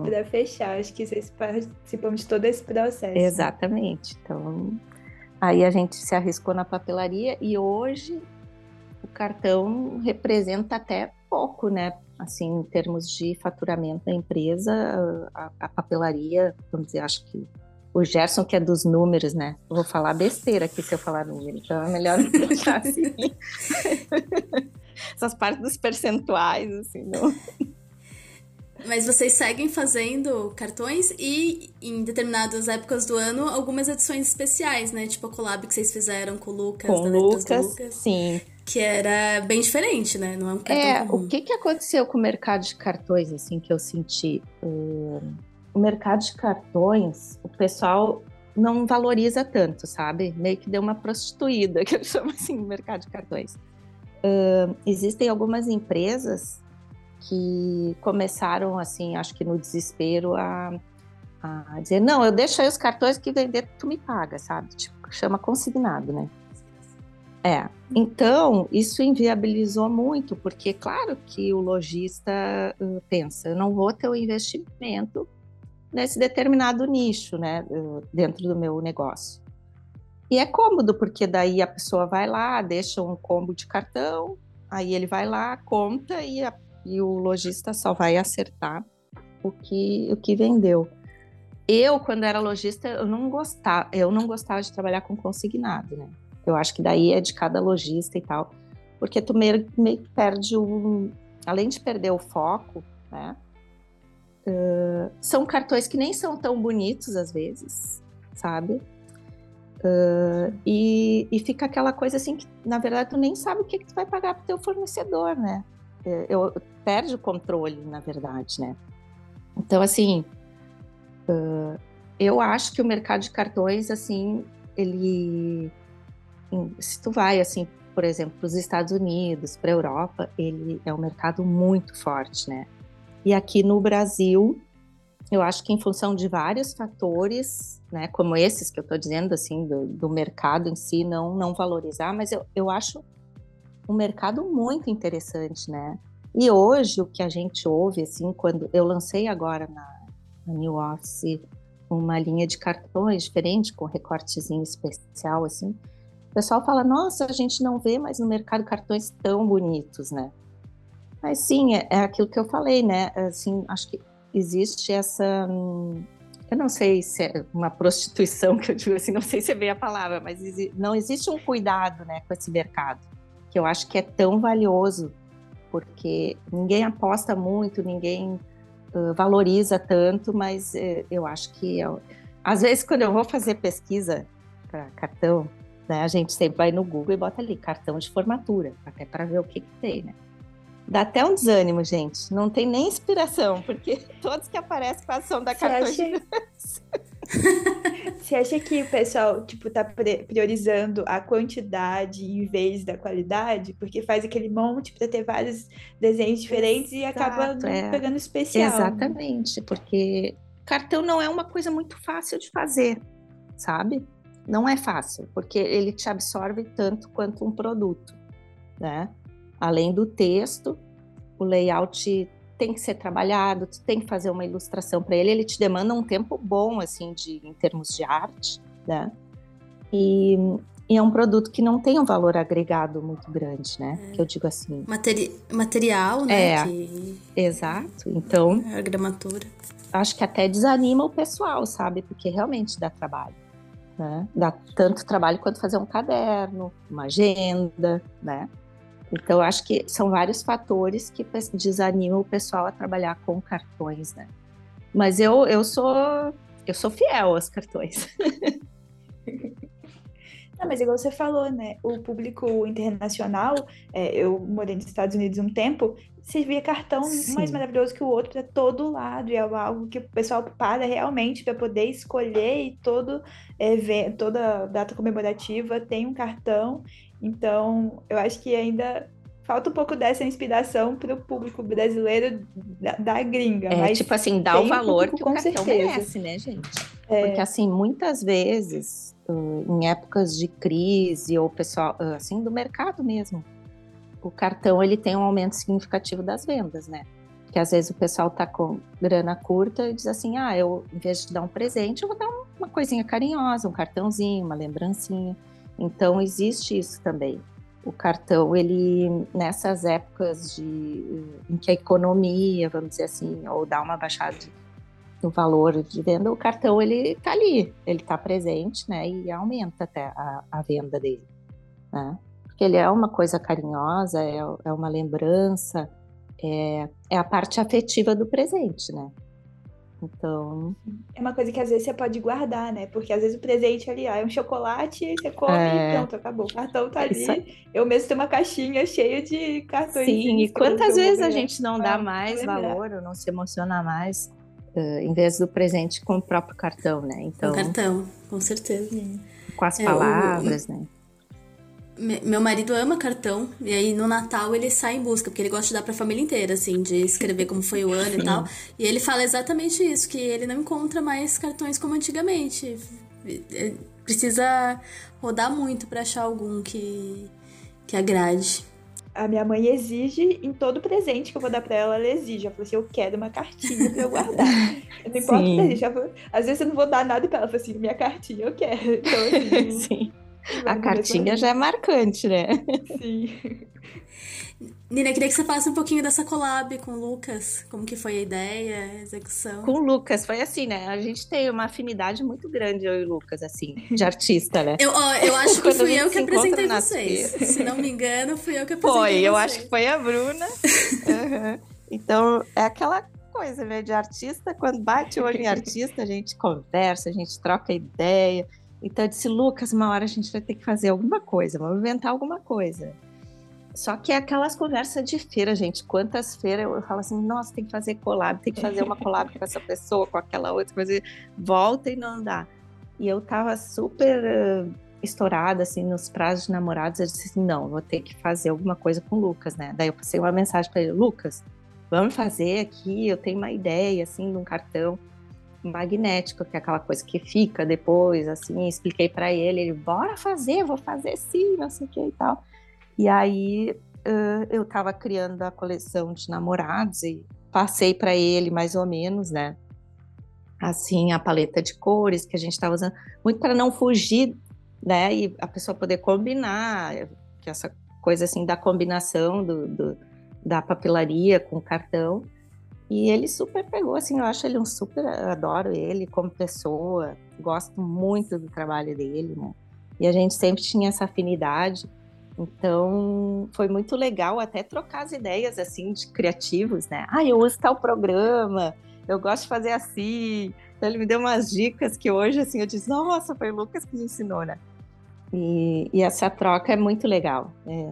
para fechar. Acho que vocês participam de todo esse processo. Exatamente. Então aí a gente se arriscou na papelaria e hoje o cartão representa até pouco, né? Assim, em termos de faturamento da empresa, a, a papelaria, vamos dizer, acho que o Gerson, que é dos números, né? Eu vou falar besteira aqui se eu falar número, então é melhor deixar assim. *laughs* Essas partes dos percentuais, assim, não. Mas vocês seguem fazendo cartões e, em determinadas épocas do ano, algumas edições especiais, né? Tipo a collab que vocês fizeram com o Lucas. Com o Lucas, Lucas, sim. Que era bem diferente, né? Não é um cartão É, comum. o que, que aconteceu com o mercado de cartões, assim, que eu senti? Uh o mercado de cartões, o pessoal não valoriza tanto, sabe? Meio que deu uma prostituída, *laughs* que eu chamo assim, no mercado de cartões. Uh, existem algumas empresas que começaram, assim, acho que no desespero, a, a dizer: não, eu deixo aí os cartões que vender, tu me paga, sabe? Tipo, chama consignado, né? É, então isso inviabilizou muito, porque claro que o lojista uh, pensa, eu não vou ter o investimento nesse determinado nicho, né, dentro do meu negócio. E é cômodo, porque daí a pessoa vai lá, deixa um combo de cartão, aí ele vai lá, conta e, a, e o lojista só vai acertar o que, o que vendeu. Eu, quando era lojista, eu não gostava, eu não gostava de trabalhar com consignado, né? Eu acho que daí é de cada lojista e tal, porque tu meio, meio que perde o, além de perder o foco, né? Uh, são cartões que nem são tão bonitos às vezes, sabe? Uh, e, e, fica aquela coisa assim que, na verdade, tu nem sabe o que, que tu vai pagar pro teu fornecedor, né? É, eu, perde o controle, na verdade, né? Então, assim, uh, eu acho que o mercado de cartões, assim, ele, se tu vai, assim, por exemplo, para os Estados Unidos, para Europa, ele é um mercado muito forte, né? E aqui no Brasil, eu acho que em função de vários fatores, né, como esses que eu estou dizendo, assim, do, do, mercado em si não, não valorizar, mas eu, eu acho um mercado muito interessante, né? E hoje o que a gente ouve, assim, quando eu lancei agora na, na New Office uma linha de cartões diferente, com recortezinho especial, assim, o pessoal fala, nossa, a gente não vê mais no mercado cartões tão bonitos, né? Mas sim, é, é aquilo que eu falei, né? Assim, acho que existe essa. Eu não sei se é uma prostituição que eu digo assim, não sei se é bem a palavra, mas não existe um cuidado né, com esse mercado, que eu acho que é tão valioso, porque ninguém aposta muito, ninguém uh, valoriza tanto, mas uh, eu acho que. Eu, às vezes, quando eu vou fazer pesquisa para cartão, né, a gente sempre vai no Google e bota ali cartão de formatura, até para ver o que, que tem, né? Dá até um desânimo, gente. Não tem nem inspiração, porque *laughs* todos que aparecem passam da cartão acha... Você acha que o pessoal, tipo, tá priorizando a quantidade em vez da qualidade? Porque faz aquele monte para ter vários desenhos diferentes Exato, e acaba é. pegando especial. Exatamente, porque cartão não é uma coisa muito fácil de fazer, sabe? Não é fácil, porque ele te absorve tanto quanto um produto, né? Além do texto, o layout tem que ser trabalhado, tu tem que fazer uma ilustração para ele, ele te demanda um tempo bom, assim, de, em termos de arte, né? E, e é um produto que não tem um valor agregado muito grande, né? É. Que eu digo assim. Materi material, né? É, que... exato. Então. A gramatura. Acho que até desanima o pessoal, sabe? Porque realmente dá trabalho. Né? Dá tanto trabalho quanto fazer um caderno, uma agenda, né? Então, acho que são vários fatores que desanimam o pessoal a trabalhar com cartões, né? Mas eu, eu sou eu sou fiel aos cartões. *laughs* Não, mas igual você falou, né? O público internacional, é, eu morei nos Estados Unidos um tempo, servia cartão Sim. mais maravilhoso que o outro para todo lado. E é algo que o pessoal para realmente para poder escolher e todo, é, toda data comemorativa tem um cartão. Então, eu acho que ainda falta um pouco dessa inspiração para o público brasileiro da, da gringa. É, tipo assim, dá o valor um que o cartão certeza. merece, né, gente? É. Porque, assim, muitas vezes, em épocas de crise ou pessoal, assim, do mercado mesmo, o cartão, ele tem um aumento significativo das vendas, né? Porque às vezes o pessoal tá com grana curta e diz assim, ah, eu, em vez de dar um presente, eu vou dar uma coisinha carinhosa, um cartãozinho, uma lembrancinha. Então existe isso também. O cartão, ele nessas épocas de em que a economia, vamos dizer assim, ou dá uma baixada no valor de venda, o cartão ele está ali, ele está presente, né? E aumenta até a, a venda dele, né? Porque ele é uma coisa carinhosa, é, é uma lembrança, é, é a parte afetiva do presente, né? Então. É uma coisa que às vezes você pode guardar, né? Porque às vezes o presente ali ó, é um chocolate, você come é... e pronto, acabou. O cartão tá ali. Eu mesmo tenho uma caixinha cheia de cartões. Sim, e quantas vezes a gente não dá mais valor ou não se emociona mais uh, em vez do presente com o próprio cartão, né? Então. Com cartão, com certeza. Com as é, palavras, o... né? Meu marido ama cartão, e aí no Natal ele sai em busca, porque ele gosta de dar pra família inteira, assim, de escrever como foi o ano e tal. E ele fala exatamente isso, que ele não encontra mais cartões como antigamente. precisa rodar muito para achar algum que, que agrade. A minha mãe exige em todo presente que eu vou dar pra ela, ela exige. Ela falou assim: eu quero uma cartinha pra eu guardar. *laughs* não importa o presente. Falou, Às vezes eu não vou dar nada pra ela. Ela falou assim: minha cartinha eu quero. Então, assim, *laughs* Sim. *laughs* A cartinha já é marcante, né? Sim. *laughs* Nina, queria que você falasse um pouquinho dessa collab com o Lucas. Como que foi a ideia, a execução? Com o Lucas, foi assim, né? A gente tem uma afinidade muito grande, eu e o Lucas, assim, de artista, né? Eu, ó, eu acho que *laughs* fui eu que apresentei vocês. Se não me engano, fui eu que apresentei Foi, eu vocês. acho que foi a Bruna. Uhum. Então, é aquela coisa, né, de artista, quando bate o olho em artista, a gente conversa, a gente troca ideia. Então, eu disse, Lucas, uma hora a gente vai ter que fazer alguma coisa, vamos inventar alguma coisa. Só que é aquelas conversas de feira, gente. Quantas feiras eu falo assim, nossa, tem que fazer collab, tem que fazer uma collab com essa pessoa, com aquela outra coisa. Volta e não dá. E eu tava super eh, estourada, assim, nos prazos de namorados. Eu disse assim, não, vou ter que fazer alguma coisa com o Lucas, né? Daí eu passei uma mensagem para ele, Lucas, vamos fazer aqui, eu tenho uma ideia, assim, de um cartão magnético, que é aquela coisa que fica depois, assim, expliquei para ele, ele, bora fazer, vou fazer sim, não sei o que e tal. E aí eu estava criando a coleção de namorados e passei para ele mais ou menos, né? Assim, a paleta de cores que a gente estava usando, muito para não fugir, né? E a pessoa poder combinar, que essa coisa assim da combinação do, do da papelaria com cartão. E ele super pegou, assim, eu acho ele um super, adoro ele como pessoa, gosto muito do trabalho dele, né? E a gente sempre tinha essa afinidade. Então, foi muito legal até trocar as ideias, assim, de criativos, né? Ah, eu uso tal programa, eu gosto de fazer assim. Então, ele me deu umas dicas que hoje, assim, eu disse, nossa, foi o Lucas que me ensinou, né? E, e essa troca é muito legal. É,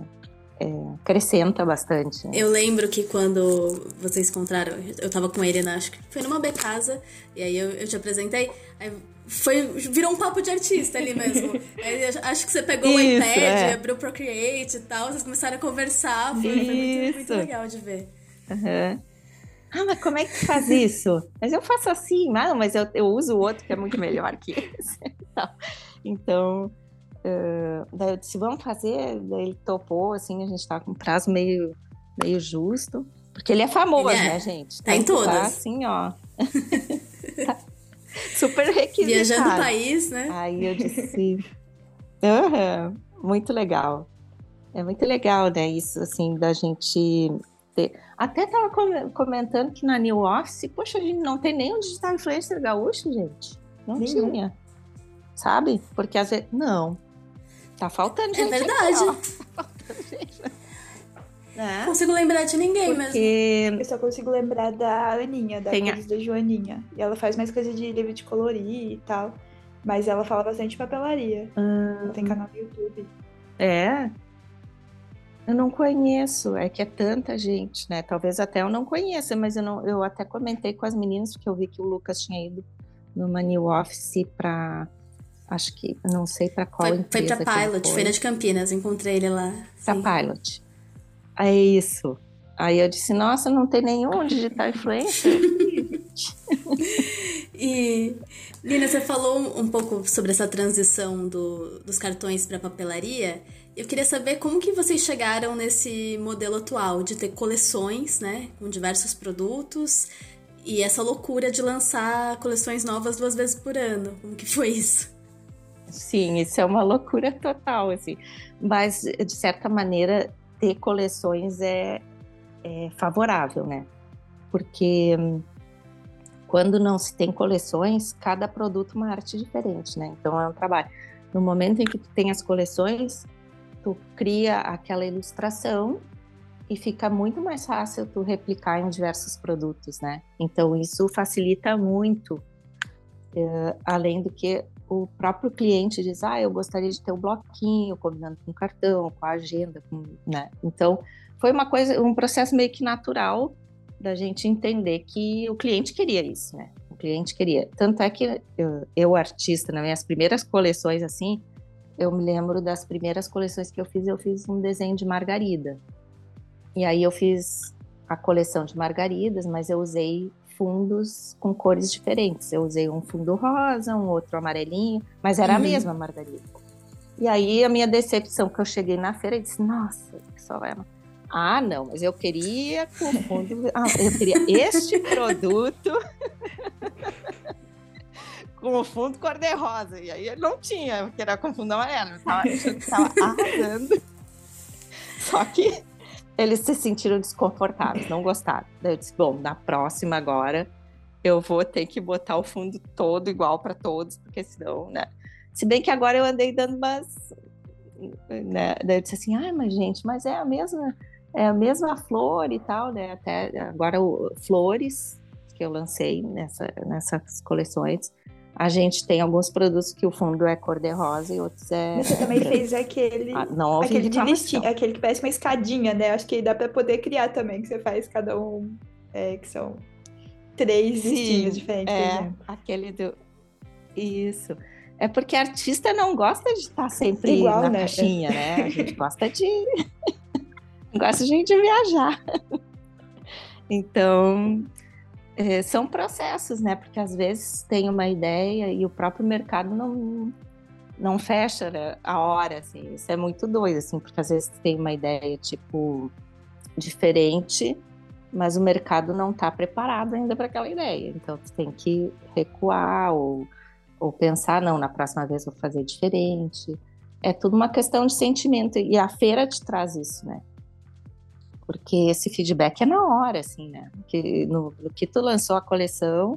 é, acrescenta bastante. Né? Eu lembro que quando vocês encontraram, eu tava com ele, na, acho que foi numa casa, e aí eu, eu te apresentei, aí foi, virou um papo de artista ali mesmo. *laughs* aí, acho que você pegou o iPad, é. abriu o Procreate e tal, vocês começaram a conversar, foi, foi muito, muito legal de ver. Uhum. Ah, mas como é que faz isso? *laughs* Mas eu faço assim, ah, mas eu, eu uso o outro que é muito melhor que esse. *laughs* Então, uh, daí eu disse, vamos fazer. Daí ele topou, assim, a gente tá com um prazo meio, meio justo. Porque ele é famoso, Ele é. né, gente? Tá em que tá todas. assim, ó. *laughs* Tá super requisitado. Viajando o país, né? Aí eu disse, "Aham, muito legal. É muito legal, né? Isso, assim, da gente ter. Até tava com- comentando que na New Office, poxa, a gente não tem nenhum digital influencer gaúcho, gente. Não Nenhum. tinha. Sabe? Porque às vezes. Não. Tá faltando É gente. aqui, verdade. ó. Tá faltando gente. Né? Não consigo lembrar de ninguém mesmo. Porque Eu só consigo lembrar da Aninha, da Tem a- da Joaninha. E ela faz mais coisa de livro de colorir e tal. Mas ela fala bastante de papelaria. Ela tem canal no YouTube. É. Eu não conheço, é que é tanta gente, né? Talvez até eu não conheça, mas eu, não, eu até comentei com as meninas, porque eu vi que o Lucas tinha ido numa New Office para. Acho que, não sei para qual Foi, foi empresa. pra que ele Pilot, foi. Feira de Campinas, encontrei ele lá. Pra sim. Pilot. É isso. Aí eu disse, nossa, não tem nenhum digital influencer. *laughs* *laughs* E, Lina, você falou um um pouco sobre essa transição do- dos cartões para papelaria. Eu queria saber como que vocês chegaram nesse modelo atual de ter coleções, né, com diversos produtos e essa loucura de lançar coleções novas duas vezes por ano. Como que foi isso? Sim, isso é uma loucura total, assim. Mas, de certa maneira, ter coleções é, é favorável, né? Porque hum, quando não se tem coleções, cada produto é uma arte diferente, né? Então é um trabalho. No momento em que tu tem as coleções, tu cria aquela ilustração e fica muito mais fácil tu replicar em diversos produtos, né? Então isso facilita muito, eh, além do que o próprio cliente diz, ah, eu gostaria de ter um bloquinho combinando com o cartão, com a agenda, com, né? Então foi uma coisa, um processo meio que natural da gente entender que o cliente queria isso, né? O cliente queria. Tanto é que eu, eu artista, nas minhas primeiras coleções assim, eu me lembro das primeiras coleções que eu fiz, eu fiz um desenho de margarida. E aí eu fiz a coleção de margaridas, mas eu usei fundos com cores diferentes. Eu usei um fundo rosa, um outro amarelinho, mas era uhum. a mesma margarina. E aí a minha decepção que eu cheguei na feira e disse, nossa, só vai ah, não, mas eu queria com fundo. Ah, eu queria este *laughs* produto *laughs* com o fundo cor-de-rosa. E aí não tinha, porque era com fundo amarelo. Eu tava, eu tava *laughs* arrasando. Só que eles se sentiram desconfortáveis, não gostaram. Daí eu disse: bom, na próxima agora eu vou ter que botar o fundo todo igual para todos, porque senão, né? Se bem que agora eu andei dando umas. Né? Daí eu disse assim: ah, mas gente, mas é a mesma é a mesma flor e tal, né? Até agora o flores que eu lancei nessa, nessas coleções. A gente tem alguns produtos que o fundo é cor-de-rosa e outros é. Você também fez aquele. Ah, não aquele de listinha, aquele que parece uma escadinha, né? Acho que dá para poder criar também, que você faz cada um. É, que são três Sim, listinhos diferentes. É, aquele do. Isso. É porque artista não gosta de estar sempre Igual, na né? caixinha, né? A gente *laughs* gosta de *laughs* gosta de gente viajar. Então, é, são processos, né? Porque às vezes tem uma ideia e o próprio mercado não, não fecha né? a hora, assim. Isso é muito doido, assim, porque às vezes tem uma ideia, tipo, diferente, mas o mercado não está preparado ainda para aquela ideia. Então, tu tem que recuar ou, ou pensar, não, na próxima vez vou fazer diferente. É tudo uma questão de sentimento. E a feira te traz isso, né? Porque esse feedback é na hora, assim, né? Que no, no, que tu lançou a coleção,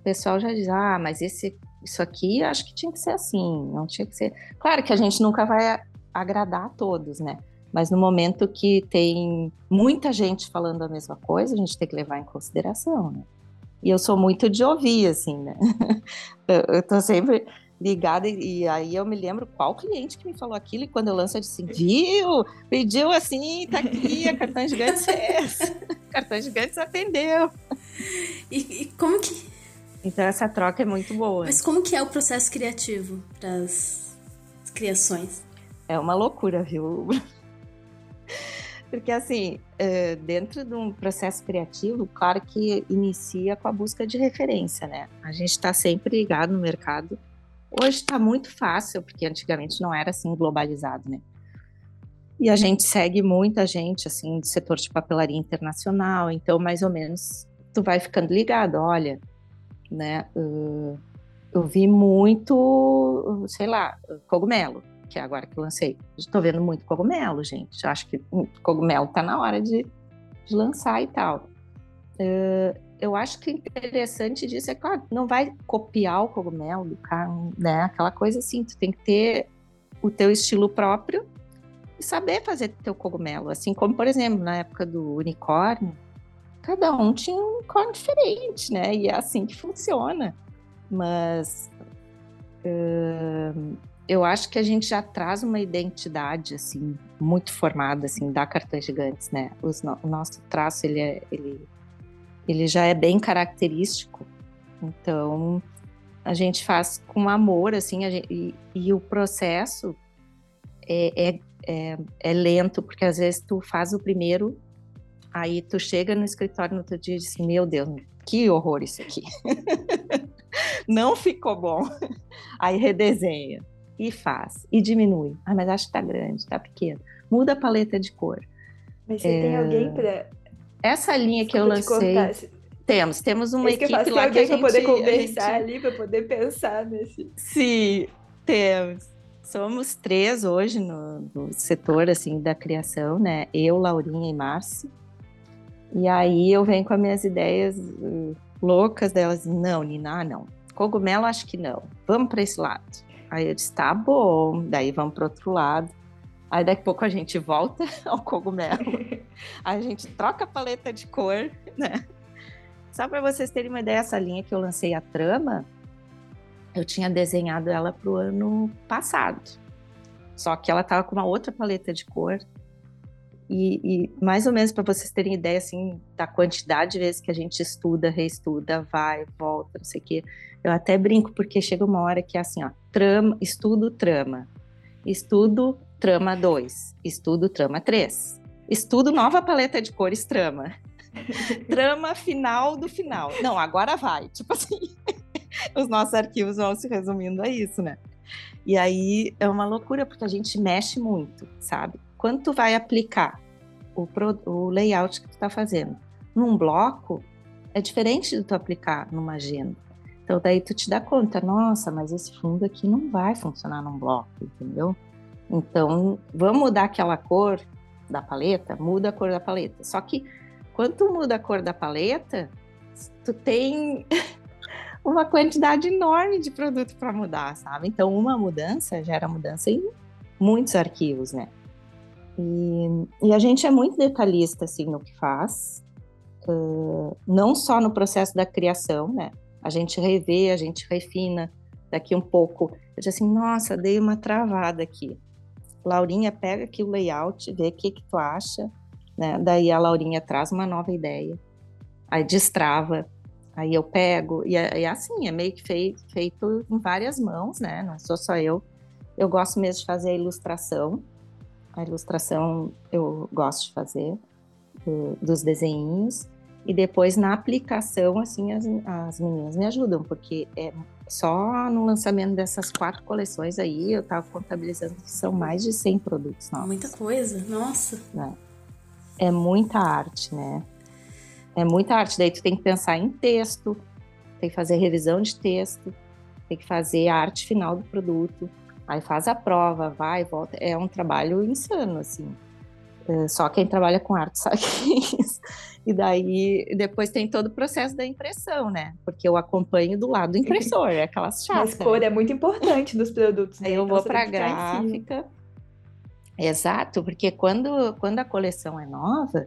o pessoal já diz, ah, mas esse, isso aqui acho que tinha que ser assim, não tinha que ser. Claro que a gente nunca vai agradar a todos, né? Mas no momento que tem muita gente falando a mesma coisa, a gente tem que levar em consideração, né? E eu sou muito de ouvir, assim, né? *laughs* eu, eu tô sempre ligada e, aí eu me lembro qual cliente que me falou aquilo e quando eu lanço eu disse, viu? Pediu assim, tá aqui, a cartão *laughs* gigante fez. *laughs* cartão gigante atendeu. E, e, como que... Então essa troca é muito boa. Mas como que é o processo criativo para as criações? É uma loucura, viu? *laughs* Porque, assim, é, dentro de um processo criativo, claro que inicia com a busca de referência, né? A gente está sempre ligado no mercado Hoje está muito fácil, porque antigamente não era assim globalizado, né? E a gente segue muita gente, assim, do setor de papelaria internacional, então mais ou menos tu vai ficando ligado, olha, né? Uh, eu vi muito, sei lá, cogumelo, que é agora que lancei. Estou vendo muito cogumelo, gente. Acho que cogumelo tá na hora de, de lançar e tal. Uh, eu acho que o interessante disso é, claro, não vai copiar o cogumelo do cara, né? Aquela coisa assim, tu tem que ter o teu estilo próprio e saber fazer teu cogumelo. Assim como, por exemplo, na época do unicórnio, cada um tinha um unicórnio diferente, né? E é assim que funciona. Mas uh, eu acho que a gente já traz uma identidade, assim, muito formada, assim, da Cartões Gigantes, né? Os, o nosso traço, ele é... Ele, ele já é bem característico. Então, a gente faz com amor, assim, gente, e, e, o processo é, é, é, é, lento, porque às vezes tu faz o primeiro, aí tu chega no escritório no outro dia e diz assim, meu Deus, que horror isso aqui. *laughs* Não ficou bom. Aí redesenha e faz, e diminui. Ah, mas acho que tá grande, tá pequeno. Muda a paleta de cor. Mas você é... tem alguém para essa linha que eu lancei. Temos, temos uma equipe que lá que a gente... poder conversar gente... ali, para poder pensar nesse... Sim, temos. Somos três hoje no, no, setor, assim, da criação, né? Eu, Laurinha e Márcia. E aí eu venho com as minhas ideias uh, loucas delas. Não, Nina, não. Cogumelo, acho que não. Vamos para esse lado. Aí eu disse, tá bom. Daí vamos para outro lado. Aí daqui a pouco a gente volta *laughs* ao cogumelo. A gente troca a paleta de cor, né? Só para vocês terem uma ideia, essa linha que eu lancei a trama, eu tinha desenhado ela para o ano passado. Só que ela estava com uma outra paleta de cor. E, e mais ou menos para vocês terem ideia assim da quantidade de vezes que a gente estuda, reestuda, vai, volta, não sei o quê. Eu até brinco porque chega uma hora que é assim, ó, trama, estudo, trama. Estudo, trama 2. Estudo, trama 3. Estudo, nova paleta de cores, trama. *laughs* trama final do final. Não, agora vai. Tipo assim, *laughs* os nossos arquivos vão se resumindo a isso, né? E aí é uma loucura, porque a gente mexe muito, sabe? Quando tu vai aplicar o, pro, o layout que tu está fazendo num bloco, é diferente de tu aplicar numa agenda. Então daí tu te dá conta, nossa, mas esse fundo aqui não vai funcionar num bloco, entendeu? Então, vamos mudar aquela cor da paleta? Muda a cor da paleta. Só que quando muda a cor da paleta, tu tem *laughs* uma quantidade enorme de produto para mudar, sabe? Então, uma mudança gera mudança em muitos arquivos, né? E, e a gente é muito detalhista, assim, no que faz. Uh, não só no processo da criação, né? A gente revê, a gente refina. Daqui um pouco, eu disse assim, nossa, dei uma travada aqui. Laurinha, pega aqui o layout, vê o que, que tu acha, né? Daí a Laurinha traz uma nova ideia, aí destrava, aí eu pego, e é, é assim, é meio que feito, feito em várias mãos, né? Não sou só eu. Eu gosto mesmo de fazer a ilustração, a ilustração eu gosto de fazer, do, dos desenhinhos, e depois na aplicação, assim, as, as meninas me ajudam, porque é só no lançamento dessas quatro coleções aí, eu estava contabilizando que são mais de 100 produtos novos. Muita coisa, nossa. É. é muita arte, né? É muita arte. Daí tu tem que pensar em texto, tem que fazer revisão de texto, tem que fazer a arte final do produto, aí faz a prova, vai, volta. É um trabalho insano, assim. É, só quem trabalha com arte *laughs* sabe isso. E daí, depois tem todo o processo da impressão, né? Porque eu acompanho do lado do impressor, é aquelas *laughs* chatas. Mas cor é muito importante dos produtos. Né? Aí eu então, vou para a gráfica. Exato, porque quando, quando a coleção é nova,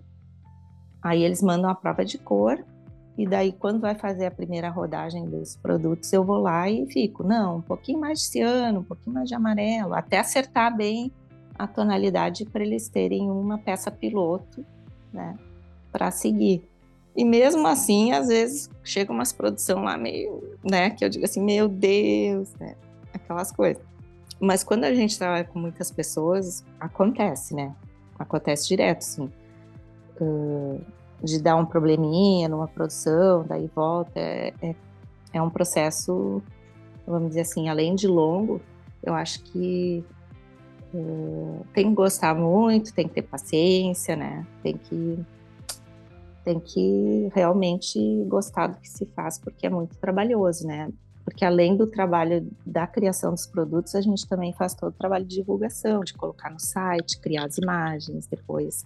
aí eles mandam a prova de cor, e daí quando vai fazer a primeira rodagem dos produtos, eu vou lá e fico, não, um pouquinho mais de ciano, um pouquinho mais de amarelo, até acertar bem a tonalidade para eles terem uma peça piloto, né? Para seguir. E mesmo assim, às vezes chega umas produção lá meio, né, que eu digo assim, meu Deus, né, aquelas coisas. Mas quando a gente trabalha com muitas pessoas, acontece, né? Acontece direto, sim. Uh, de dar um probleminha numa produção, daí volta. É, é, é, um processo, vamos dizer assim, além de longo, eu acho que uh, tem que gostar muito, tem que ter paciência, né? Tem que tem que realmente gostar do que se faz, porque é muito trabalhoso, né? Porque além do trabalho da criação dos produtos, a gente também faz todo o trabalho de divulgação, de colocar no site, criar as imagens, depois.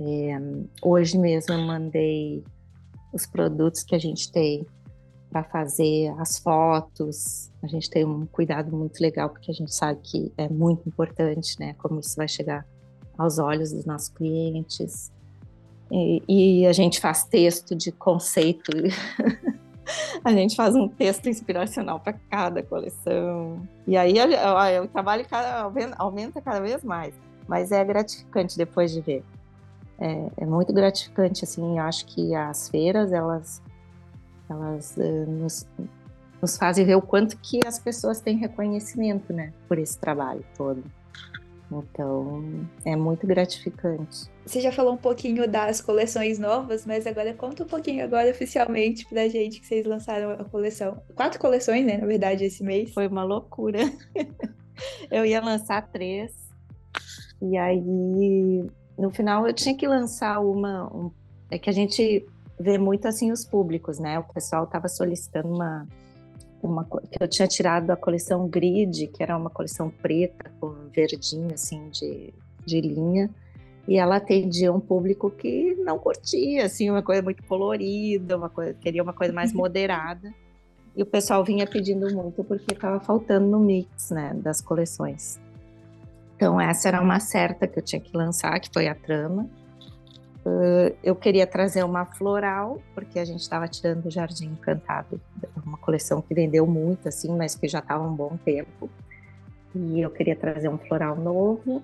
É, hoje mesmo eu mandei os produtos que a gente tem para fazer as fotos. A gente tem um cuidado muito legal, porque a gente sabe que é muito importante, né? Como isso vai chegar aos olhos dos nossos clientes. E, e a gente faz texto de conceito. *laughs* a gente faz um texto inspiracional para cada coleção. E aí o trabalho cada, aumenta cada vez mais. Mas é gratificante depois de ver. É, é muito gratificante, assim, eu acho que as feiras, elas, elas uh, nos, nos fazem ver o quanto que as pessoas têm reconhecimento, né, por esse trabalho todo. Então, é muito gratificante. Você já falou um pouquinho das coleções novas, mas agora conta um pouquinho agora oficialmente pra gente que vocês lançaram a coleção. Quatro coleções, né, na verdade, esse mês. Foi uma loucura. *laughs* eu ia lançar três. E aí, no final, eu tinha que lançar uma. Um, é que a gente vê muito assim os públicos, né? O pessoal estava solicitando uma uma que eu tinha tirado a coleção Grid, que era uma coleção preta com verdinho assim de, de linha, e ela atendia um público que não curtia assim uma coisa muito colorida, uma coisa queria uma coisa mais moderada. E o pessoal vinha pedindo muito porque estava faltando no mix, né, das coleções. Então essa era uma certa que eu tinha que lançar, que foi a trama. Uh, eu queria trazer uma floral, porque a gente estava tirando o Jardim Encantado, uma coleção que vendeu muito, assim, mas que já estava um bom tempo. E eu queria trazer um floral novo.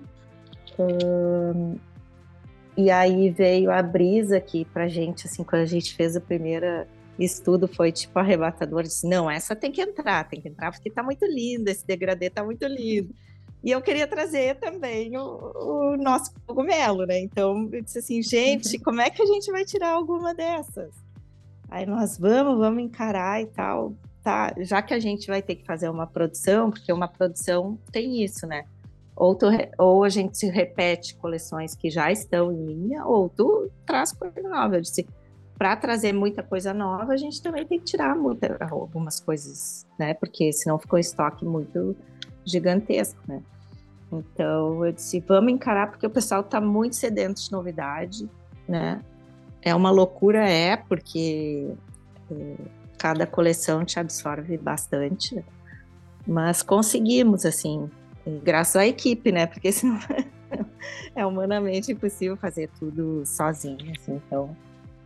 E aí veio a brisa aqui pra gente, assim, quando a gente fez o primeiro estudo, foi tipo arrebatador, disse, não, essa tem que entrar, tem que entrar porque tá muito lindo, esse degradê tá muito lindo. E eu queria trazer também o, o, nosso cogumelo, né? Então eu disse assim, gente, *laughs* como é que a gente vai tirar alguma dessas? Aí nós vamos, vamos encarar e tal. Tá, já que a gente vai ter que fazer uma produção, porque uma produção tem isso, né? Ou, tu, ou a gente se repete coleções que já estão em linha, ou tu traz coisa nova. Eu disse, para trazer muita coisa nova, a gente também tem que tirar muita, algumas coisas, né? Porque senão ficou um estoque muito gigantesco, né? Então eu disse, vamos encarar, porque o pessoal está muito sedento de novidade, né? É uma loucura, é, porque é, cada coleção te absorve bastante, mas conseguimos, assim, graças à equipe, né? Porque *laughs* senão é humanamente impossível fazer tudo sozinho, assim, então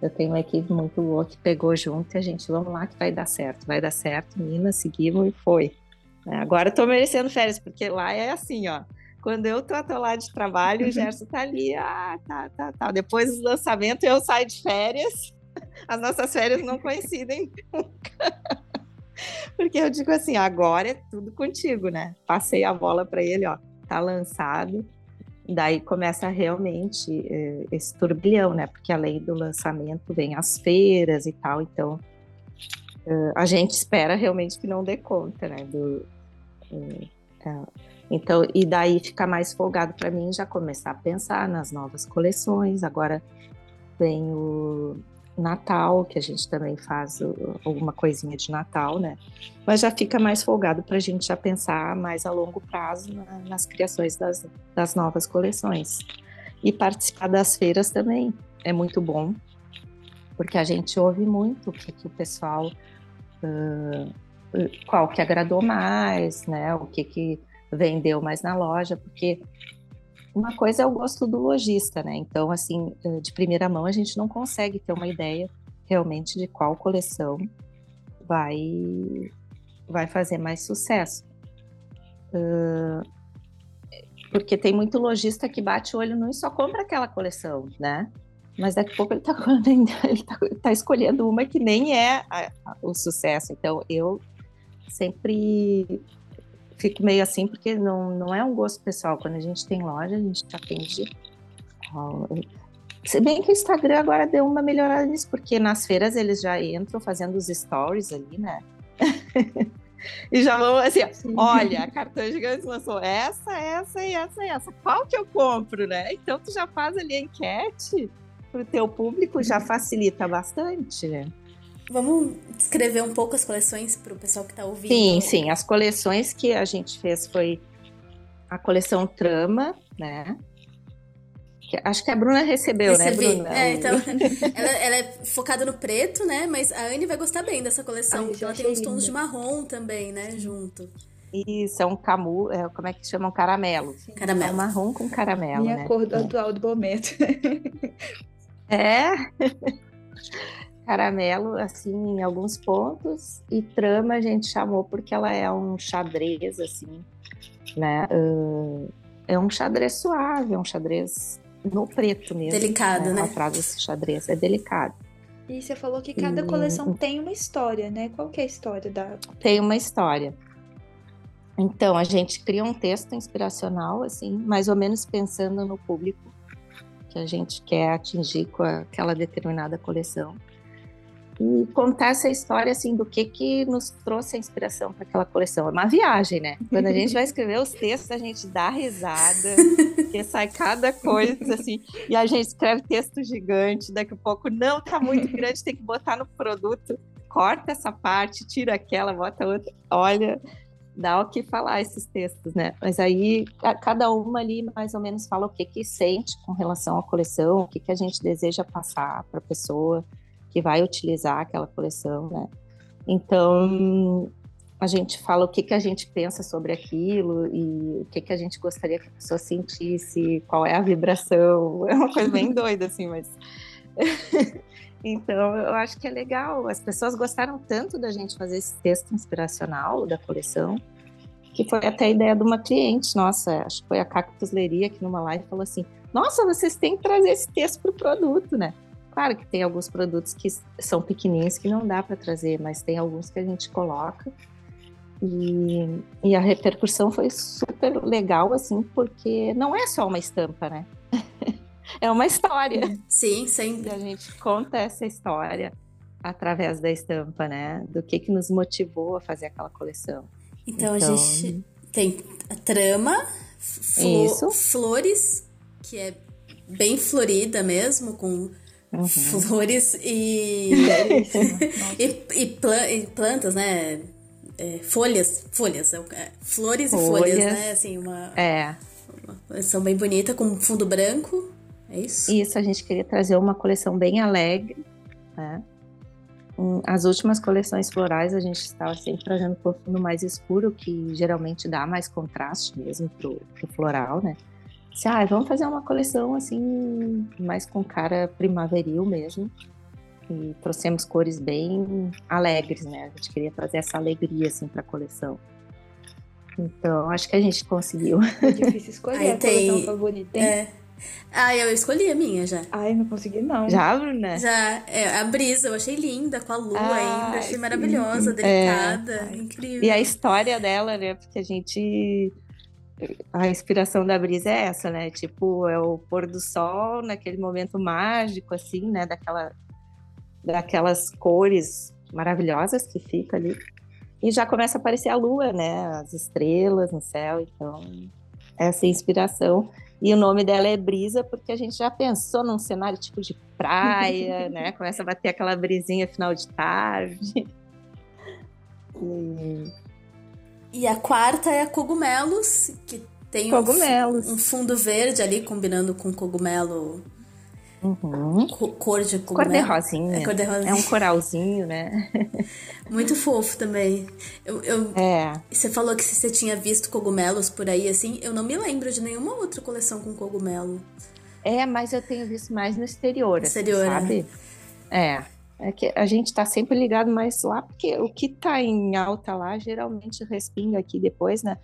eu tenho uma equipe muito boa que pegou junto e a gente, vamos lá que vai dar certo, vai dar certo, Minas, seguimos e foi. É, agora eu tô merecendo férias, porque lá é assim, ó. Quando eu tô atolada de trabalho, o Gerson tá ali, ah, tá, tá, tá. Depois do lançamento, eu saio de férias. *laughs* As nossas férias não coincidem *laughs* nunca. Porque eu digo assim, agora é tudo contigo, né? Passei a bola para ele, ó, tá lançado. Daí começa realmente eh, esse turbilhão, né? Porque além do lançamento vem as feiras e tal, então eh, a gente espera realmente que não dê conta, né? Do, é, então, e daí fica mais folgado para mim já começar a pensar nas novas coleções. Agora vem o Natal, que a gente também faz alguma coisinha de Natal, né? Mas já fica mais folgado para a gente já pensar mais a longo prazo na, nas criações das, das novas coleções. E participar das feiras também é muito bom, porque a gente ouve muito o que, que o pessoal uh, qual que agradou mais, né? O que que vendeu mais na loja, porque uma coisa é o gosto do lojista, né? Então, assim, eh, de primeira mão a gente não consegue ter uma ideia realmente de qual coleção vai vai fazer mais sucesso. Uh, porque tem muito lojista que bate o olho no e só compra aquela coleção, né? Mas daqui a pouco ele *laughs* está tá, tá escolhendo uma que nem é a, a, o sucesso. Então, eu sempre fico meio assim, porque não, não é um gosto pessoal. Quando a gente tem loja, a gente atende. Se bem que o Instagram agora deu uma melhorada nisso, porque nas feiras eles já entram fazendo os stories ali, né? *laughs* e já vão assim, olha, a cartão gigante lançou essa, essa e essa e essa. Qual que eu compro, né? Então tu já faz ali a enquete para o teu público, já facilita bastante, né? Vamos descrever um pouco as coleções para o pessoal que está ouvindo? Sim, sim. As coleções que a gente fez foi a coleção Trama, né? Que acho que a Bruna recebeu, né, Recebi. né, Bruna? É, então, *laughs* ela, ela, é focada no preto, né? Mas a Anne vai gostar bem dessa coleção, Ai, porque ela tem uns tons linda. de marrom também, né? Junto. Isso, é um camu, é, como é que chama? Um caramelo. Caramelo. É um marrom com caramelo, Minha né? cor do atual do momento. É. *laughs* caramelo, assim, em alguns pontos, e trama a gente chamou porque ela é um xadrez, assim, né? Uh, é um xadrez suave, é um xadrez no preto mesmo. Delicado, né? né? Atrás desse xadrez, é delicado. E você falou que cada e... coleção tem uma história, né? Qual que é a história da... Tem uma história. Então, a gente cria um texto inspiracional, assim, mais ou menos pensando no público que a gente quer atingir com aquela determinada coleção e contar essa história assim do que que nos trouxe a inspiração para aquela coleção. É uma viagem, né? Quando a gente vai escrever os textos, a gente dá risada, *laughs* porque sai cada coisa assim, e a gente escreve texto gigante, daqui a pouco não tá muito grande, tem que botar no produto, corta essa parte, tira aquela, bota outra. Olha, dá o que falar esses textos, né? Mas aí cada uma ali mais ou menos fala o que que sente com relação à coleção, o que que a gente deseja passar para a pessoa que vai utilizar aquela coleção, né? Então, a gente fala o que, que a gente pensa sobre aquilo e o que, que a gente gostaria que a pessoa sentisse, qual é a vibração. *laughs* É uma coisa bem *laughs* doida, assim, mas. *laughs* então, eu acho que é legal. As pessoas gostaram tanto da gente fazer esse texto inspiracional da coleção, que foi até a ideia de uma cliente nossa, acho que foi a Cactus Leria, que numa live falou assim: Nossa, vocês têm que trazer esse texto para o produto, né? Claro que tem alguns produtos que são pequenininhos que não dá para trazer, mas tem alguns que a gente coloca. E, e, a repercussão foi super legal, assim, porque não é só uma estampa, né? *laughs* é uma história. Sim, sempre. E a gente conta essa história através da estampa, né? Do que que nos motivou a fazer aquela coleção. Então, então... a gente tem a trama, flo flores, que é bem florida mesmo, com uhum. flores e, *laughs* e, e, plan e, plantas, né? É, folhas, folhas, é, flores, e folhas, né? Assim, uma, é. uma coleção bem bonita com fundo branco. É isso? Isso, a gente queria trazer uma coleção bem alegre, né? As últimas coleções florais a gente estava sempre trazendo por fundo mais escuro, que geralmente dá mais contraste mesmo pro, pro floral, né? Se, ah, vamos fazer uma coleção assim, mais com cara primaveril mesmo. E trouxemos cores bem alegres, né? A gente queria trazer essa alegria assim para a coleção. Então, acho que a gente conseguiu. *laughs* É difícil escolher Aí a tem... coleção favorita, hein? É. Ah, eu escolhi a minha já. Ai, não consegui não. Já, Bruna? Já. É, a brisa, eu achei linda, com a lua ah, ainda. Achei maravilhosa, delicada, é. incrível. E a história dela, né? Porque a gente... A inspiração da brisa é essa, né? Tipo, é o pôr do sol naquele momento mágico, assim, né? Daquela, daquelas cores maravilhosas que fica ali. E já começa a aparecer a lua, né? As estrelas no céu. Então, essa inspiração. E o nome dela é Brisa, porque a gente já pensou num cenário tipo de praia, *laughs* né? Começa a bater aquela brisinha final de tarde. E, e a quarta é a Cogumelos, que tem cogumelos. Um, um fundo verde ali, combinando com cogumelo Uhum. Cor de cogumelo. Cor de rosinha. É, cor de rosinha. é um coralzinho, né? *laughs* Muito fofo também. Eu, eu, é. Você falou que você tinha visto cogumelos por aí, assim. Eu não me lembro de nenhuma outra coleção com cogumelo. É, mas eu tenho visto mais no exterior, assim, exterior assim, sabe? É. É que a gente tá sempre ligado mais lá, porque o que tá em alta lá geralmente respinga aqui depois, né?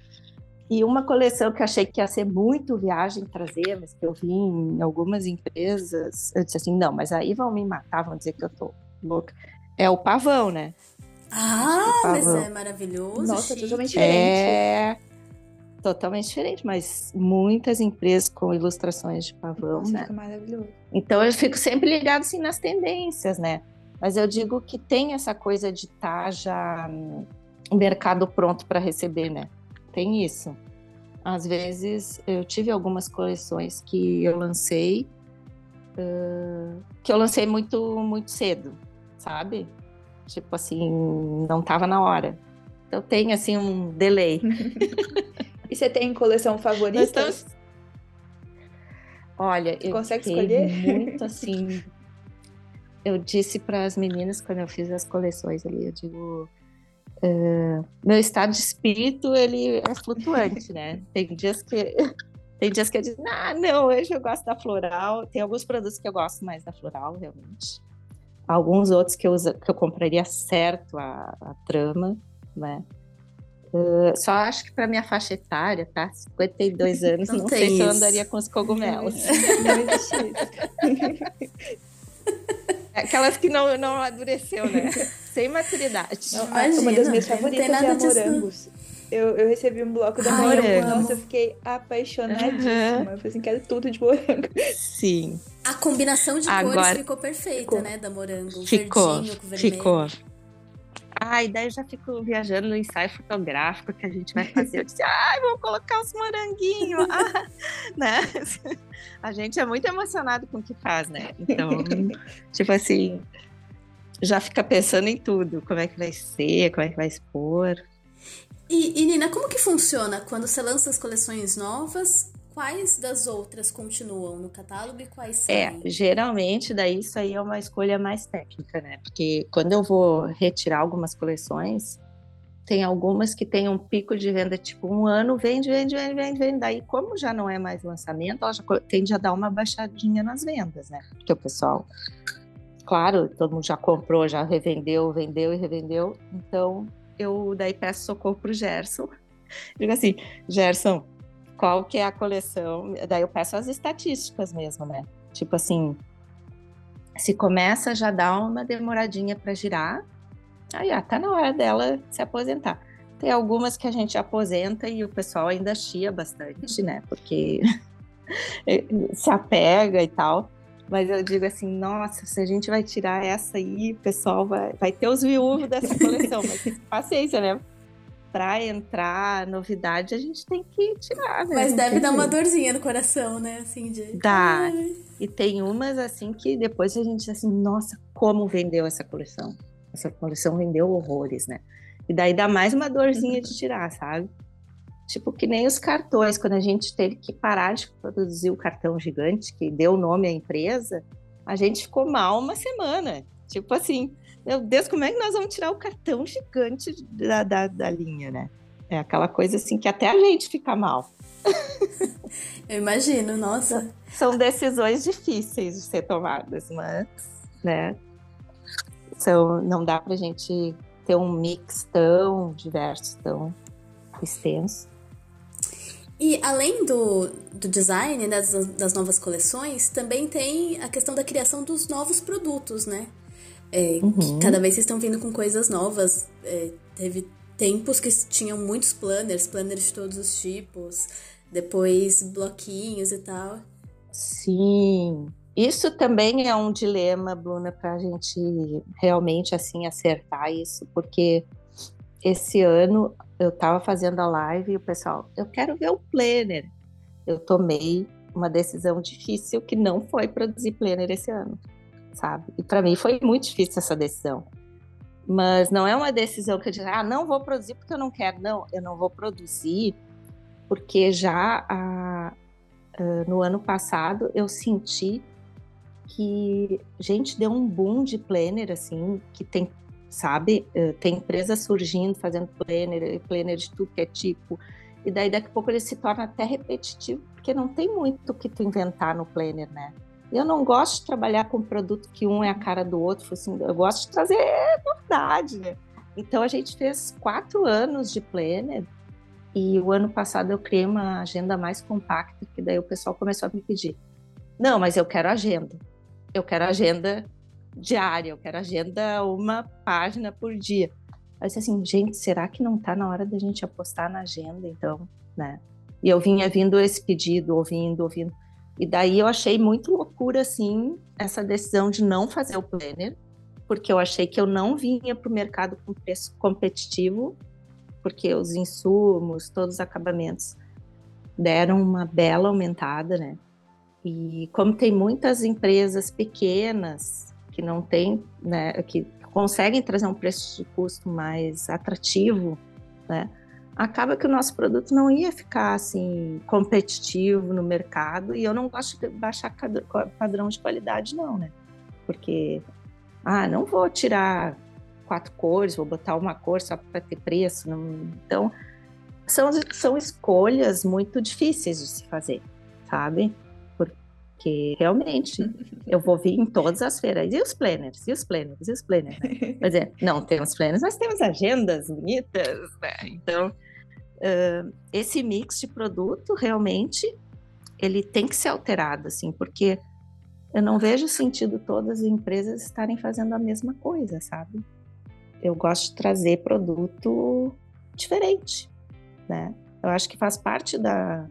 E uma coleção que eu achei que ia ser muito viagem trazer, mas que eu vi em algumas empresas, eu disse assim, não, mas aí vão me matar, vão dizer que eu tô louca. É o pavão, né? Ah, mas é maravilhoso. Nossa, chique. totalmente diferente. É totalmente diferente, mas muitas empresas com ilustrações de pavão, Nossa, né? Fica maravilhoso. Então eu fico sempre ligado assim nas tendências, né? Mas eu digo que tem essa coisa de estar tá já um mercado pronto para receber, né? tem isso. Às vezes eu tive algumas coleções que eu lancei uh, que eu lancei muito muito cedo, sabe? Tipo assim, não estava na hora. Então tem assim um delay. *laughs* e você tem coleção favorita? Estamos... Olha, eu consegue escolher muito assim. Eu disse para as meninas quando eu fiz as coleções ali, eu digo, Uh, meu estado de espírito ele é flutuante, né? Tem dias que *laughs* tem dias que eu digo, ah, não, hoje eu gosto da floral. Tem alguns produtos que eu gosto mais da floral, realmente. Alguns outros que eu, usa, que eu compraria certo a, a trama, né? Uh, só acho que para minha faixa etária, tá? 52 *laughs* anos, não, não sei isso. se eu andaria com os cogumelos. Não existe isso. Aquelas que não, não amadureceu, né? *laughs* Sem maturidade. Não, Imagina, uma das minhas favoritas é a morangos. Eu, eu recebi um bloco da morango. Nossa, eu fiquei apaixonadíssima. Uhum. Eu falei assim, quero tudo de morango. Sim. A combinação de Agora, cores ficou perfeita, ficou. né? Da morango. Ficou, verdinho com vermelho. Ficou. Ai, daí eu já fico viajando no ensaio fotográfico que a gente vai fazer. Eu disse, ai, vou colocar os moranguinhos. *laughs* ah, né? A gente é muito emocionado com o que faz, né? Então, tipo assim, já fica pensando em tudo. Como é que vai ser, como é que vai expor. E, e Nina, como que funciona quando você lança as coleções novas? Quais das outras continuam no catálogo e quais saem? É, geralmente daí isso aí é uma escolha mais técnica, né? Porque quando eu vou retirar algumas coleções, tem algumas que tem um pico de venda tipo um ano, vende, vende, vende, vende, vende. Daí, como já não é mais lançamento, ela já tende a dar uma baixadinha nas vendas, né? Porque o pessoal, claro, todo mundo já comprou, já revendeu, vendeu e revendeu. Então, eu daí peço socorro pro Gerson. *laughs* Digo assim, Gerson, qual que é a coleção. Daí eu peço as estatísticas mesmo, né? Tipo assim, se começa já dá uma demoradinha para girar, aí ah, tá na hora dela se aposentar. Tem algumas que a gente aposenta e o pessoal ainda chia bastante, né? Porque *laughs* se apega e tal. Mas eu digo assim, nossa, se a gente vai tirar essa aí, o pessoal vai, vai ter os viúvos dessa coleção. mas paciência, né? Para entrar novidade, a gente tem que tirar, né? Mas deve dar uma dorzinha no coração, né? Assim, de... Dá. Ai. E tem umas assim que depois a gente diz assim, nossa, como vendeu essa coleção? Essa coleção vendeu horrores, né? E daí dá mais uma dorzinha de tirar, sabe? Tipo, que nem os cartões, quando a gente teve que parar de produzir o cartão gigante, que deu nome à empresa, a gente ficou mal uma semana. Tipo assim, meu Deus, como é que nós vamos tirar o cartão gigante da, da, da linha, né? É aquela coisa assim que até a gente fica mal. Eu imagino, nossa. São decisões difíceis de ser tomadas, mas, né? São, não dá pra gente ter um mix tão diverso, tão extenso. E além do, do design né, das, das novas coleções, também tem a questão da criação dos novos produtos, né? É, uhum. cada vez vocês estão vindo com coisas novas. É, teve tempos que tinham muitos planners, planners de todos os tipos, depois bloquinhos e tal. Sim, isso também é um dilema, Bruna, para a gente realmente assim acertar isso, porque esse ano eu estava fazendo a live e o pessoal, eu quero ver o planner. Eu tomei uma decisão difícil que não foi produzir planner esse ano, sabe? E para mim foi muito difícil essa decisão. Mas não é uma decisão que eu digo, ah, não vou produzir porque eu não quero. Não, eu não vou produzir porque já a, a, no ano passado eu senti que, gente, deu um boom de planner, assim, que tem sabe? Eh, tem empresas surgindo, fazendo planner, planner de tudo que é tipo. E daí daqui a pouco ele se torna até repetitivo, porque não tem muito o que tu inventar no planner, né? Eu não gosto de trabalhar com produto que um é a cara do outro, assim, eu gosto de trazer novidade, né? Então a gente fez quatro anos de planner e o ano passado eu criei uma agenda mais compacta, que daí o pessoal começou a me pedir. Não, mas eu quero agenda. Eu quero agenda diária, eu quero agenda uma página por dia. Aí eu disse assim, gente, será que não está na hora da gente apostar na agenda, então, né? E eu vinha vindo esse pedido, ouvindo, ouvindo. E daí eu achei muito loucura, assim, essa decisão de não fazer o planner, porque eu achei que eu não vinha para o mercado com preço competitivo, porque os insumos, todos os acabamentos deram uma bela aumentada, né? E como tem muitas empresas pequenas que não tem, né, que conseguem trazer um preço de custo mais atrativo, né, acaba que o nosso produto não ia ficar assim competitivo no mercado e eu não gosto de baixar padrão de qualidade não, né? Porque ah, não vou tirar quatro cores, vou botar uma cor só para ter preço, não... então são são escolhas muito difíceis de se fazer, sabe? Porque realmente eu vou vir em todas as feiras. E os planners? E os planners? E os planners? Né? *laughs* Mas é, não temos planners, mas temos agendas bonitas, né? Então, uh, esse mix de produto realmente ele tem que ser alterado, assim, porque eu não vejo sentido todas as empresas estarem fazendo a mesma coisa, sabe? Eu gosto de trazer produto diferente, né? Eu acho que faz parte da,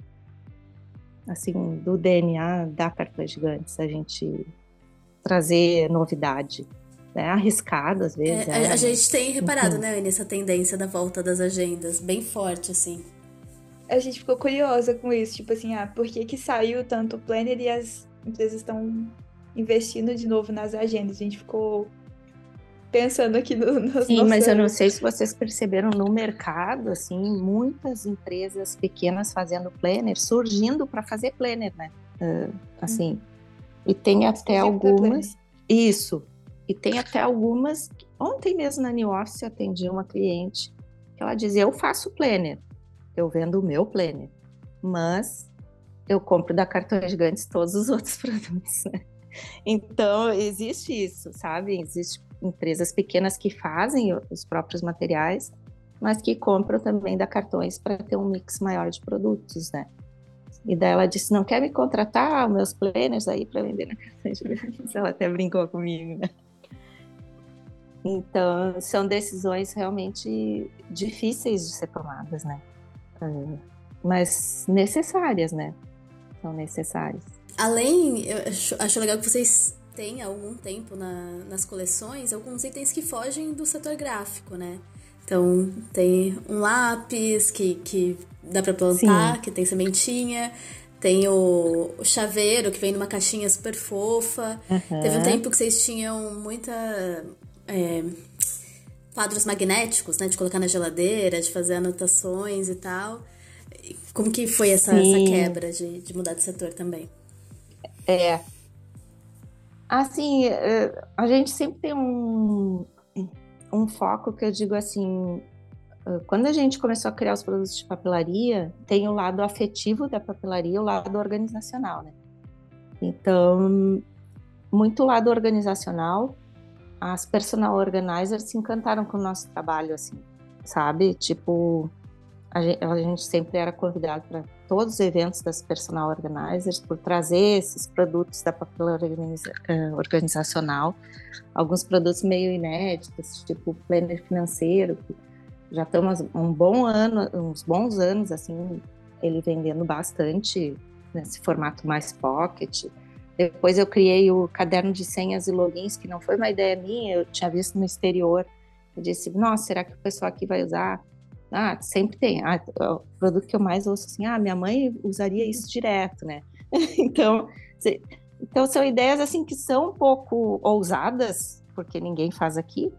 assim, do DNA da Cartões Gigantes, a gente trazer novidade. Né? Arriscado, às vezes. É, é. A gente tem reparado, uhum. né, nessa tendência da volta das agendas, bem forte, assim. A gente ficou curiosa com isso, tipo assim, ah, por que que saiu tanto o planner e as empresas estão investindo de novo nas agendas? A gente ficou pensando aqui no, nos Sim, mas eu não sei se vocês perceberam no mercado, assim, muitas empresas pequenas fazendo planner, surgindo para fazer planner, né? Uh, assim, hum. e tem até algumas... Isso, e tem até algumas... Ontem mesmo na New Office atendi uma cliente que ela dizia, eu faço planner, eu vendo o meu planner, mas eu compro da Cartões Gigantes todos os *laughs* outros produtos, né? Então, existe isso, sabe? Existe empresas pequenas que fazem os próprios materiais, mas que compram também da cartões para ter um mix maior de produtos, né? E daí ela disse, não quer me contratar meus planners aí para vender na cartões *laughs* Ela até brincou comigo, né? Então, são decisões realmente difíceis de ser tomadas, né? Uh, mas necessárias, né? São necessárias. Além, eu acho, acho legal que vocês têm há algum tempo na, nas coleções alguns itens que fogem do setor gráfico, né? Então, tem um lápis que, que dá para plantar, Sim. que tem sementinha. Tem o, o, chaveiro, que vem numa caixinha super fofa. Uhum. Teve um tempo que vocês tinham muita. É, quadros magnéticos, né? De colocar na geladeira, de fazer anotações e tal. Como que foi essa, essa quebra de, de mudar de setor também? É. Assim, é, a gente sempre tem um, um foco que eu digo assim, ah, quando a gente começou a criar os produtos de papelaria, tem o lado afetivo da papelaria e o lado organizacional, né? Então, muito lado organizacional, as personal organizers se encantaram com o nosso trabalho, assim, sabe? Tipo, a gente, a gente sempre era convidado para todos os eventos das personal organizers por trazer esses produtos da papelaria organiza, uh, organizacional, alguns produtos meio inéditos, tipo planner financeiro, que já estamos um bom ano, uns bons anos assim, ele vendendo bastante nesse formato mais pocket. Depois eu criei o caderno de senhas e logins, que não foi uma ideia minha, eu tinha visto no exterior. Eu disse, nossa, será que o pessoal aqui vai usar? Ah, sempre tem. Ah, o produto que eu mais ouço assim, ah, minha mãe usaria isso direto, né? *laughs* então, então são ideias assim que são um pouco ousadas, porque ninguém faz aqui,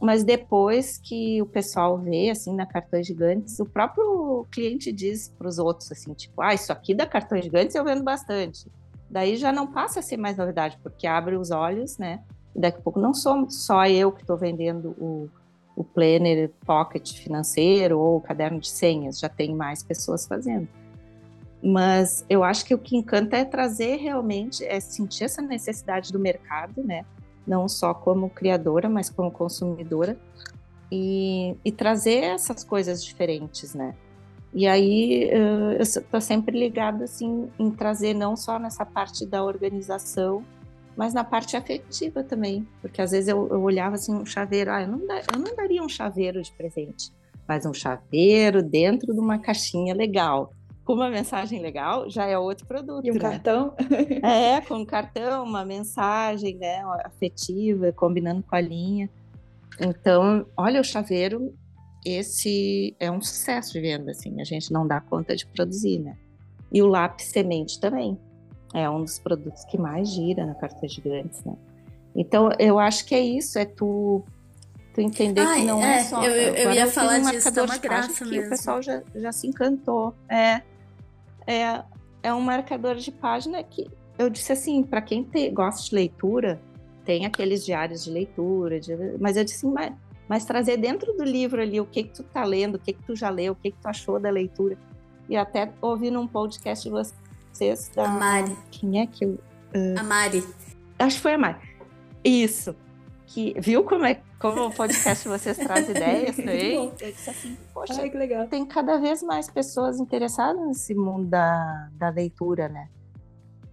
mas depois que o pessoal vê, assim, na Cartões Gigantes, o próprio cliente diz para os outros, assim, tipo, ah, isso aqui da Cartões Gigantes eu vendo bastante. Daí já não passa a ser mais novidade, porque abre os olhos, né? E daqui a pouco não sou só eu que estou vendendo o, o planner pocket financeiro ou o caderno de senhas, já tem mais pessoas fazendo. Mas eu acho que o que encanta é trazer realmente, é sentir essa necessidade do mercado, né? não só como criadora, mas como consumidora, e, e trazer essas coisas diferentes, né? E aí eu estou sempre ligada assim em trazer não só nessa parte da organização, mas na parte afetiva também, porque às vezes eu, eu olhava assim um chaveiro, ah, eu não, eu não daria um chaveiro de presente, mas um chaveiro dentro de uma caixinha legal com uma mensagem legal, já é outro produto. E um né? cartão? *laughs* é, com um cartão, uma mensagem né, afetiva, combinando com a linha. Então, olha, o chaveiro, esse é um sucesso de venda, assim, a gente não dá conta de produzir, né? E o lápis semente também. É um dos produtos que mais gira na carta gigantes, né? Então, eu acho que é isso, é tu, tu entender Ai, que não é, é só... Eu, eu, eu ia falar um disso, uma graça mesmo. o pessoal já, já se encantou. É, é, é um marcador de página que eu disse assim, para quem te, gosta de leitura, tem aqueles diários de leitura, de, mas eu disse, mas, mas, trazer dentro do livro ali o que que tu tá lendo, o que que tu já leu, o que que tu achou da leitura. E até ouvi num podcast de vocês da... A Mari. Quem é que eu... Uh, a Mari. Acho que foi a Mari. Isso que viu como é como o podcast vocês *laughs* traz ideias também? Eu disse assim, poxa, Ai, que legal. tem cada vez mais pessoas interessadas nesse mundo da, da leitura, né?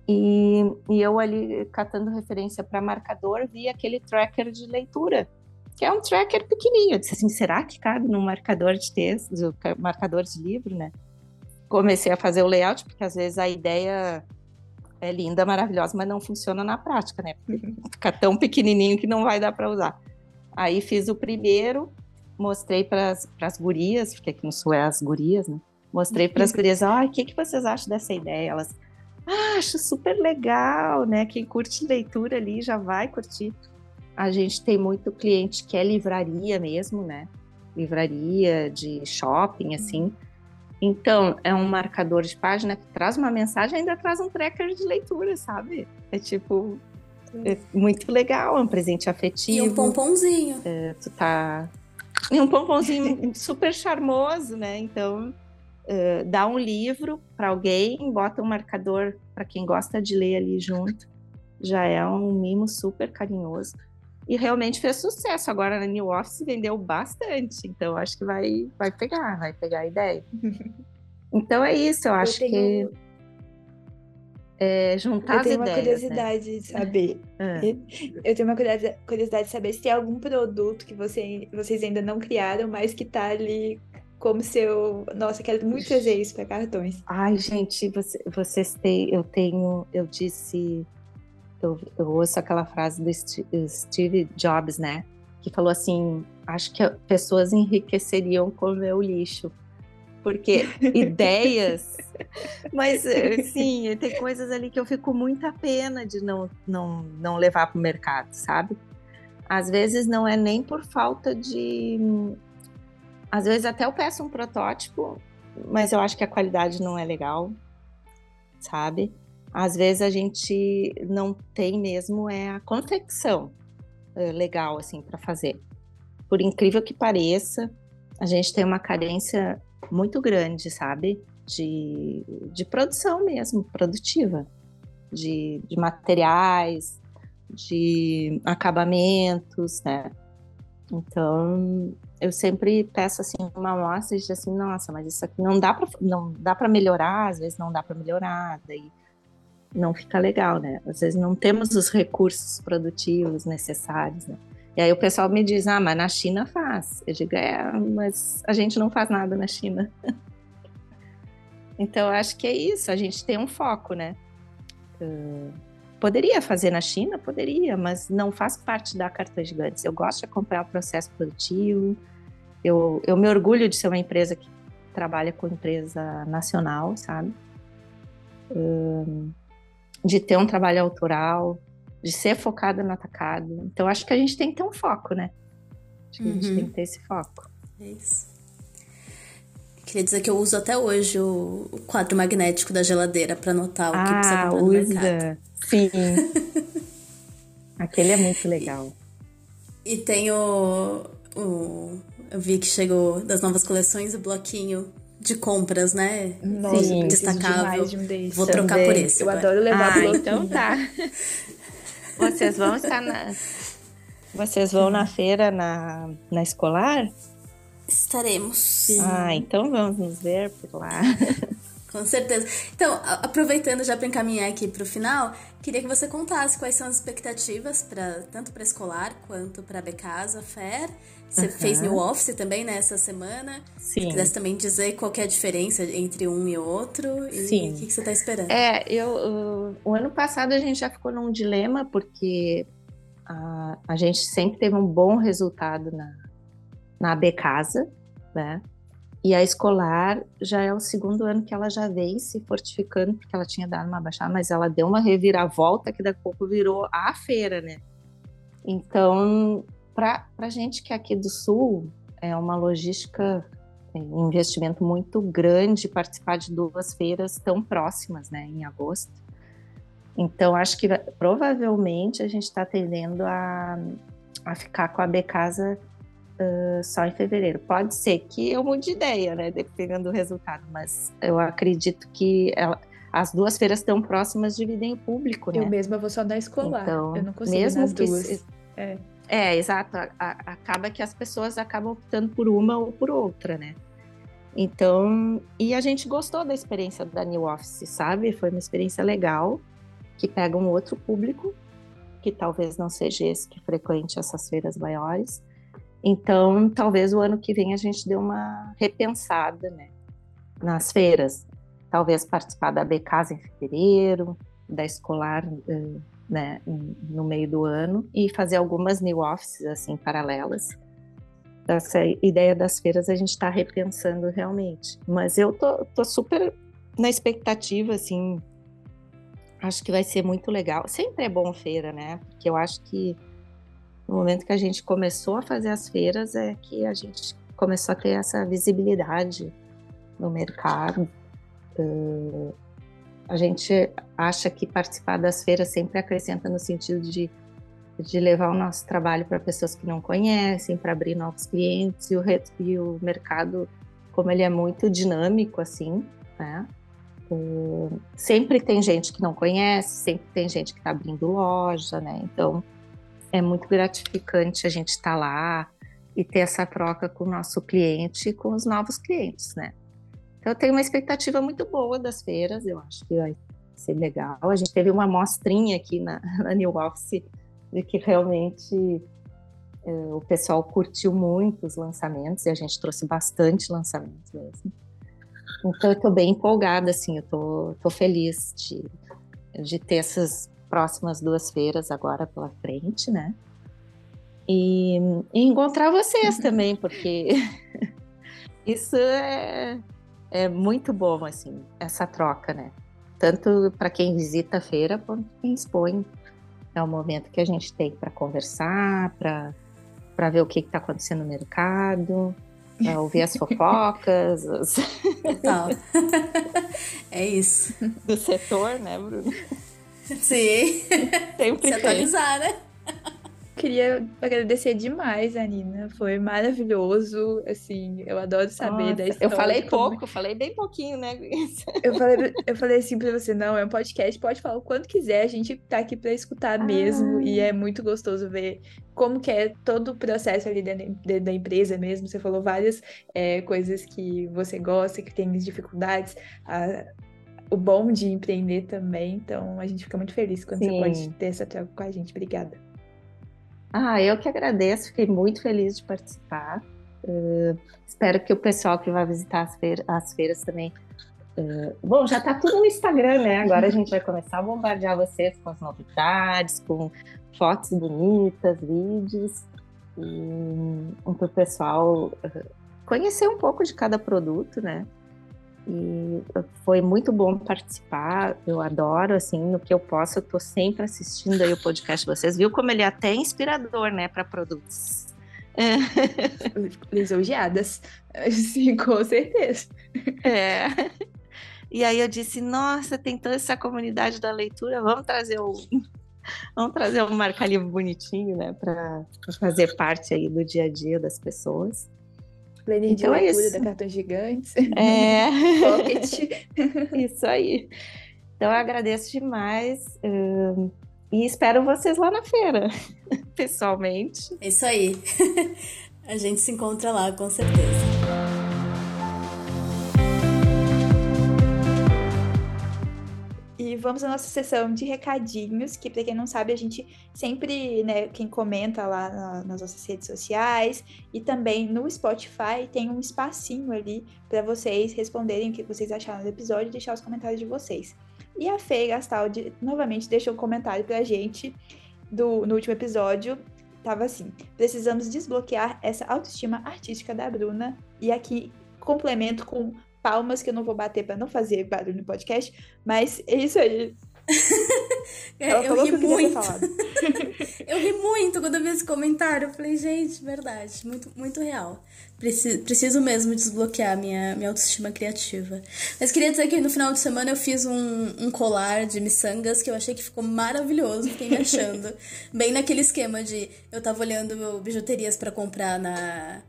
E, e eu ali catando referência para marcador vi aquele tracker de leitura, que é um tracker pequenininho. Eu disse assim, será que cabe num marcador de texto, marcador de livro, né? Comecei a fazer o layout porque às vezes a ideia é linda, maravilhosa, mas não funciona na prática, né? Porque fica tão pequenininho que não vai dar para usar. Aí fiz o primeiro, mostrei para as gurias, porque aqui no Sul é as gurias, né? Mostrei para as gurias, ah, o que, que vocês acham dessa ideia? Elas, ah, acho super legal, né? Quem curte leitura ali já vai curtir. A gente tem muito cliente que é livraria mesmo, né? Livraria de shopping, assim. Então, é um marcador de página que traz uma mensagem e ainda traz um tracker de leitura, sabe? É tipo, é muito legal, é um presente afetivo. E um pomponzinho. É, tu tá. E um pomponzinho *laughs* super charmoso, né? Então, é, dá um livro para alguém, bota um marcador para quem gosta de ler ali junto. Já é um mimo super carinhoso e realmente fez sucesso. Agora na New Office vendeu bastante, então acho que vai, vai pegar, vai pegar a ideia. *laughs* então é isso, eu acho eu tenho... que. é, juntar eu tenho as uma ideias, curiosidade né? de saber. *laughs* Eu tenho uma curiosidade de saber se tem algum produto que você, vocês ainda não criaram, mas que tá ali como seu. Nossa, quero muito trazer isso para cartões. Ai, gente, você, vocês têm. Eu tenho. Eu disse. Eu, eu ouço aquela frase do Steve Jobs, né? Que falou assim: acho que pessoas enriqueceriam com o meu lixo. Porque *laughs* ideias. Mas, sim, *laughs* tem coisas ali que eu fico muita pena de não, não, não levar para o mercado, sabe? Às vezes não é nem por falta de às vezes até eu peço um protótipo, mas eu acho que a qualidade não é legal, sabe? Às vezes a gente não tem mesmo é a confecção é, legal assim para fazer. Por incrível que pareça, a gente tem uma carência muito grande, sabe? De, de produção mesmo, produtiva, de, de materiais, de acabamentos, né? Então, eu sempre peço assim uma amostra e digo assim, nossa, mas isso aqui não dá para não dá para melhorar, às vezes não dá para melhorar, daí não fica legal, né? Às vezes não temos os recursos produtivos necessários, né? E aí o pessoal me diz, ah, mas na China faz. Eu digo, é, mas a gente não faz nada na China. *laughs* então, acho que é isso, a gente tem um foco, né? Uh, Poderia fazer na China? Poderia, mas não faz parte da Cartão Gigantes. Eu gosto de acompanhar o processo produtivo. Eu, eu me orgulho de ser uma empresa que trabalha com empresa nacional, sabe? Um, de ter um trabalho autoral, de ser focada no atacado. Então, acho que a gente tem que ter um foco, né? Acho que uhum. a gente uhum. tem que ter esse foco. É isso. Queria dizer que eu uso até hoje o, quadro magnético da geladeira para anotar o que ah, precisa comprar no usa. mercado. Sim. *laughs* Aquele é muito legal. E, e tem o, o. Eu vi que chegou das novas coleções o bloquinho de compras, né? Nossa, Sim, destacável. De um Vou trocar Também. por esse. Eu agora. adoro levar ah. Então tá. *laughs* Vocês vão estar na. Vocês vão na feira na, na escolar? Estaremos. Sim. Ah, então vamos nos ver por lá. *laughs* Com certeza. Então, aproveitando já para encaminhar aqui para o final, queria que você contasse quais são as expectativas para tanto para escolar quanto para Becasa Fair. Você uhum. fez New Office também nessa né, semana. Sim. Se quisesse também dizer qual é a diferença entre um e outro e Sim. o que, que você está esperando. É, eu, o, o ano passado a gente já ficou num dilema porque a, a gente sempre teve um bom resultado na, na Becasa, né? E a escolar já é o segundo ano que ela já vem se fortificando, porque ela tinha dado uma baixada, mas ela deu uma reviravolta que daqui a pouco virou a feira, né? Então, para a gente que é aqui do Sul, é uma logística, é um investimento muito grande participar de duas feiras tão próximas, né, em agosto. Então, acho que provavelmente a gente está tendendo a, a ficar com a Becasa uh, só em fevereiro. Pode ser que eu mude de ideia, né? Dependendo do resultado, mas eu acredito que ela, as duas feiras tão próximas dividem o público, né? Eu mesma vou só dar escolar. Então, eu não consigo mesmo nas duas. Se, é. é, exato. A, a, acaba que as pessoas acabam optando por uma ou por outra, né? Então, e a gente gostou da experiência da New Office, sabe? Foi uma experiência legal, que pega um outro público, que talvez não seja esse que frequente essas feiras maiores, então, talvez o ano que vem a gente dê uma repensada né, nas feiras. Talvez participar da Becasa em fevereiro, da escolar eh, né, no meio do ano e fazer algumas new offices assim paralelas. Essa ideia das feiras a gente está repensando realmente. Mas eu tô, tô super na expectativa, assim, acho que vai ser muito legal. Sempre é bom feira, né? Porque eu acho que no momento que a gente começou a fazer as feiras é que a gente começou a ter essa visibilidade no mercado. Uh, a gente acha que participar das feiras sempre acrescenta no sentido de, de levar o nosso trabalho para pessoas que não conhecem, para abrir novos clientes e o, e o mercado, como ele é muito dinâmico assim, né? Uh, sempre tem gente que não conhece, sempre tem gente que está abrindo loja, né? Então é muito gratificante a gente estar tá lá e ter essa troca com o nosso cliente e com os novos clientes, né? Então, eu tenho uma expectativa muito boa das feiras, eu acho que vai, ser legal. A gente teve uma amostrinha aqui na, *laughs* na New Office de que realmente é, o pessoal curtiu muito os lançamentos e a gente trouxe bastante lançamentos mesmo. Então eu estou bem empolgada, assim, eu tô feliz de, de ter essas próximas duas feiras agora pela frente, né? E, e encontrar vocês também, porque *laughs* isso é, é muito bom, assim, essa troca, né? Tanto para quem visita a feira quanto quem expõe. É o momento que a gente tem para conversar, para ver o que está acontecendo no mercado, para ouvir as *laughs* fofocas. Os... Total. *laughs* é isso. Do setor, né, Bruno? Sim. *laughs* Sempre Se atualizar, né? Queria agradecer demais a Nina, foi maravilhoso, assim, eu adoro saber Nossa, da história. Eu falei pouco, eu falei bem pouquinho, né? *laughs* eu falei, eu falei assim pra você, não, é um podcast, pode falar o quanto quiser, a gente tá aqui pra escutar ah. mesmo, e é muito gostoso ver como que é todo o processo ali dentro, da empresa mesmo, você falou várias é, coisas que você gosta, que tem dificuldades, a, o bom de empreender também, então a gente fica muito feliz quando Sim. você pode ter essa troca com a gente, obrigada. Ah, eu que agradeço, fiquei muito feliz de participar. Uh, espero que o pessoal que vai visitar as, feiras, as feiras também. Uh, bom, já está tudo no Instagram, né? Agora a gente vai começar a bombardear vocês com as novidades, com fotos bonitas, vídeos, e para o pessoal uh, conhecer um pouco de cada produto, né? E foi muito bom participar. Eu adoro, assim, no que eu posso, eu tô sempre assistindo aí o podcast de vocês. Viu como ele é até inspirador, né, para produtos. *laughs* Lisonjeadas. *laughs* Sim, com certeza. É. E aí eu disse, nossa, tem toda essa comunidade da leitura, vamos trazer um, vamos trazer um marca-livro bonitinho, né, para fazer parte aí do dia a dia das pessoas. Planner então de é leitura da Cartões Gigantes. É. *laughs* *laughs* isso aí. Então eu agradeço demais. Uh, e espero vocês lá na feira, *laughs* pessoalmente. Isso aí. A gente se encontra lá, com certeza. Vamos à nossa sessão de recadinhos, que para quem não sabe, a gente sempre, né, quem comenta lá na, nas nossas redes sociais e também no Spotify tem um espacinho ali para vocês responderem o que vocês acharam do episódio e deixar os comentários de vocês. E a Fê Gastaldi novamente deixou um comentário pra gente do, no último episódio. Tava assim: precisamos desbloquear essa autoestima artística da Bruna. E aqui complemento com palmas que eu não vou bater para não fazer barulho no podcast, mas é isso aí. *laughs* É, eu ri muito. *laughs* eu ri muito quando eu vi esse comentário. Eu falei, gente, verdade, muito, muito real. Preciso, preciso mesmo desbloquear minha, minha autoestima criativa. Mas queria dizer que no final de semana eu fiz um, um colar de miçangas que eu achei que ficou maravilhoso, fiquei me achando. *laughs* Bem naquele esquema de eu tava olhando bijuterias para comprar na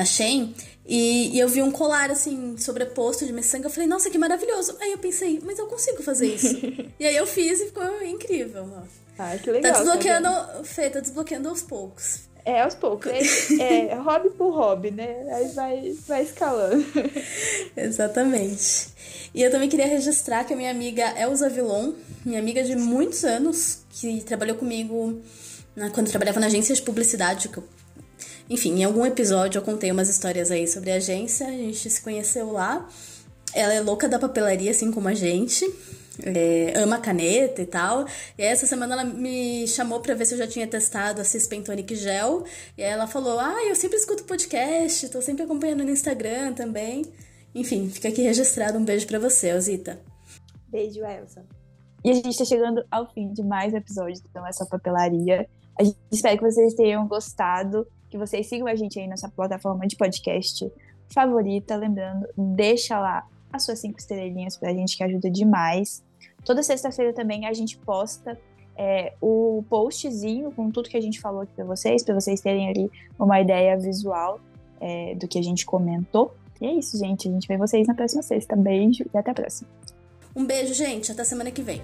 na Shein, e, e, eu vi um colar, assim, sobreposto de miçanga, eu falei, nossa, que maravilhoso. Aí eu pensei, mas eu consigo fazer isso. *laughs* e aí eu fiz e ficou incrível. Ó. Ah, que legal. Tá desbloqueando, tá Fê, tá desbloqueando aos poucos. É, aos poucos. É, é hobby por hobby, né? Aí vai, vai escalando. *laughs* Exatamente. E eu também queria registrar que a minha amiga Elza Vilon, minha amiga de muitos anos, que trabalhou comigo na, quando eu trabalhava na agência de publicidade, que eu enfim, em algum episódio eu contei umas histórias aí sobre a agência, a gente se conheceu lá. Ela é louca da papelaria, assim como a gente. É, ama caneta e tal. E essa semana ela me chamou para ver se eu já tinha testado a Cispen Gel. E ela falou: Ah, eu sempre escuto podcast, tô sempre acompanhando no Instagram também. Enfim, fica aqui registrado. Um beijo para você, Osita. Beijo, Elsa. E a gente tá chegando ao fim de mais um episódio então essa papelaria. A gente espera que vocês tenham gostado que vocês sigam a gente aí nessa plataforma de podcast favorita. Lembrando, deixa lá as suas cinco estrelinhas pra gente, que ajuda demais. Toda sexta-feira também a gente posta é, o postzinho com tudo que a gente falou aqui pra vocês, para vocês terem ali uma ideia visual é, do que a gente comentou. E é isso, gente. A gente vê vocês na próxima sexta. Beijo e até a próxima. Um beijo, gente. Até semana que vem.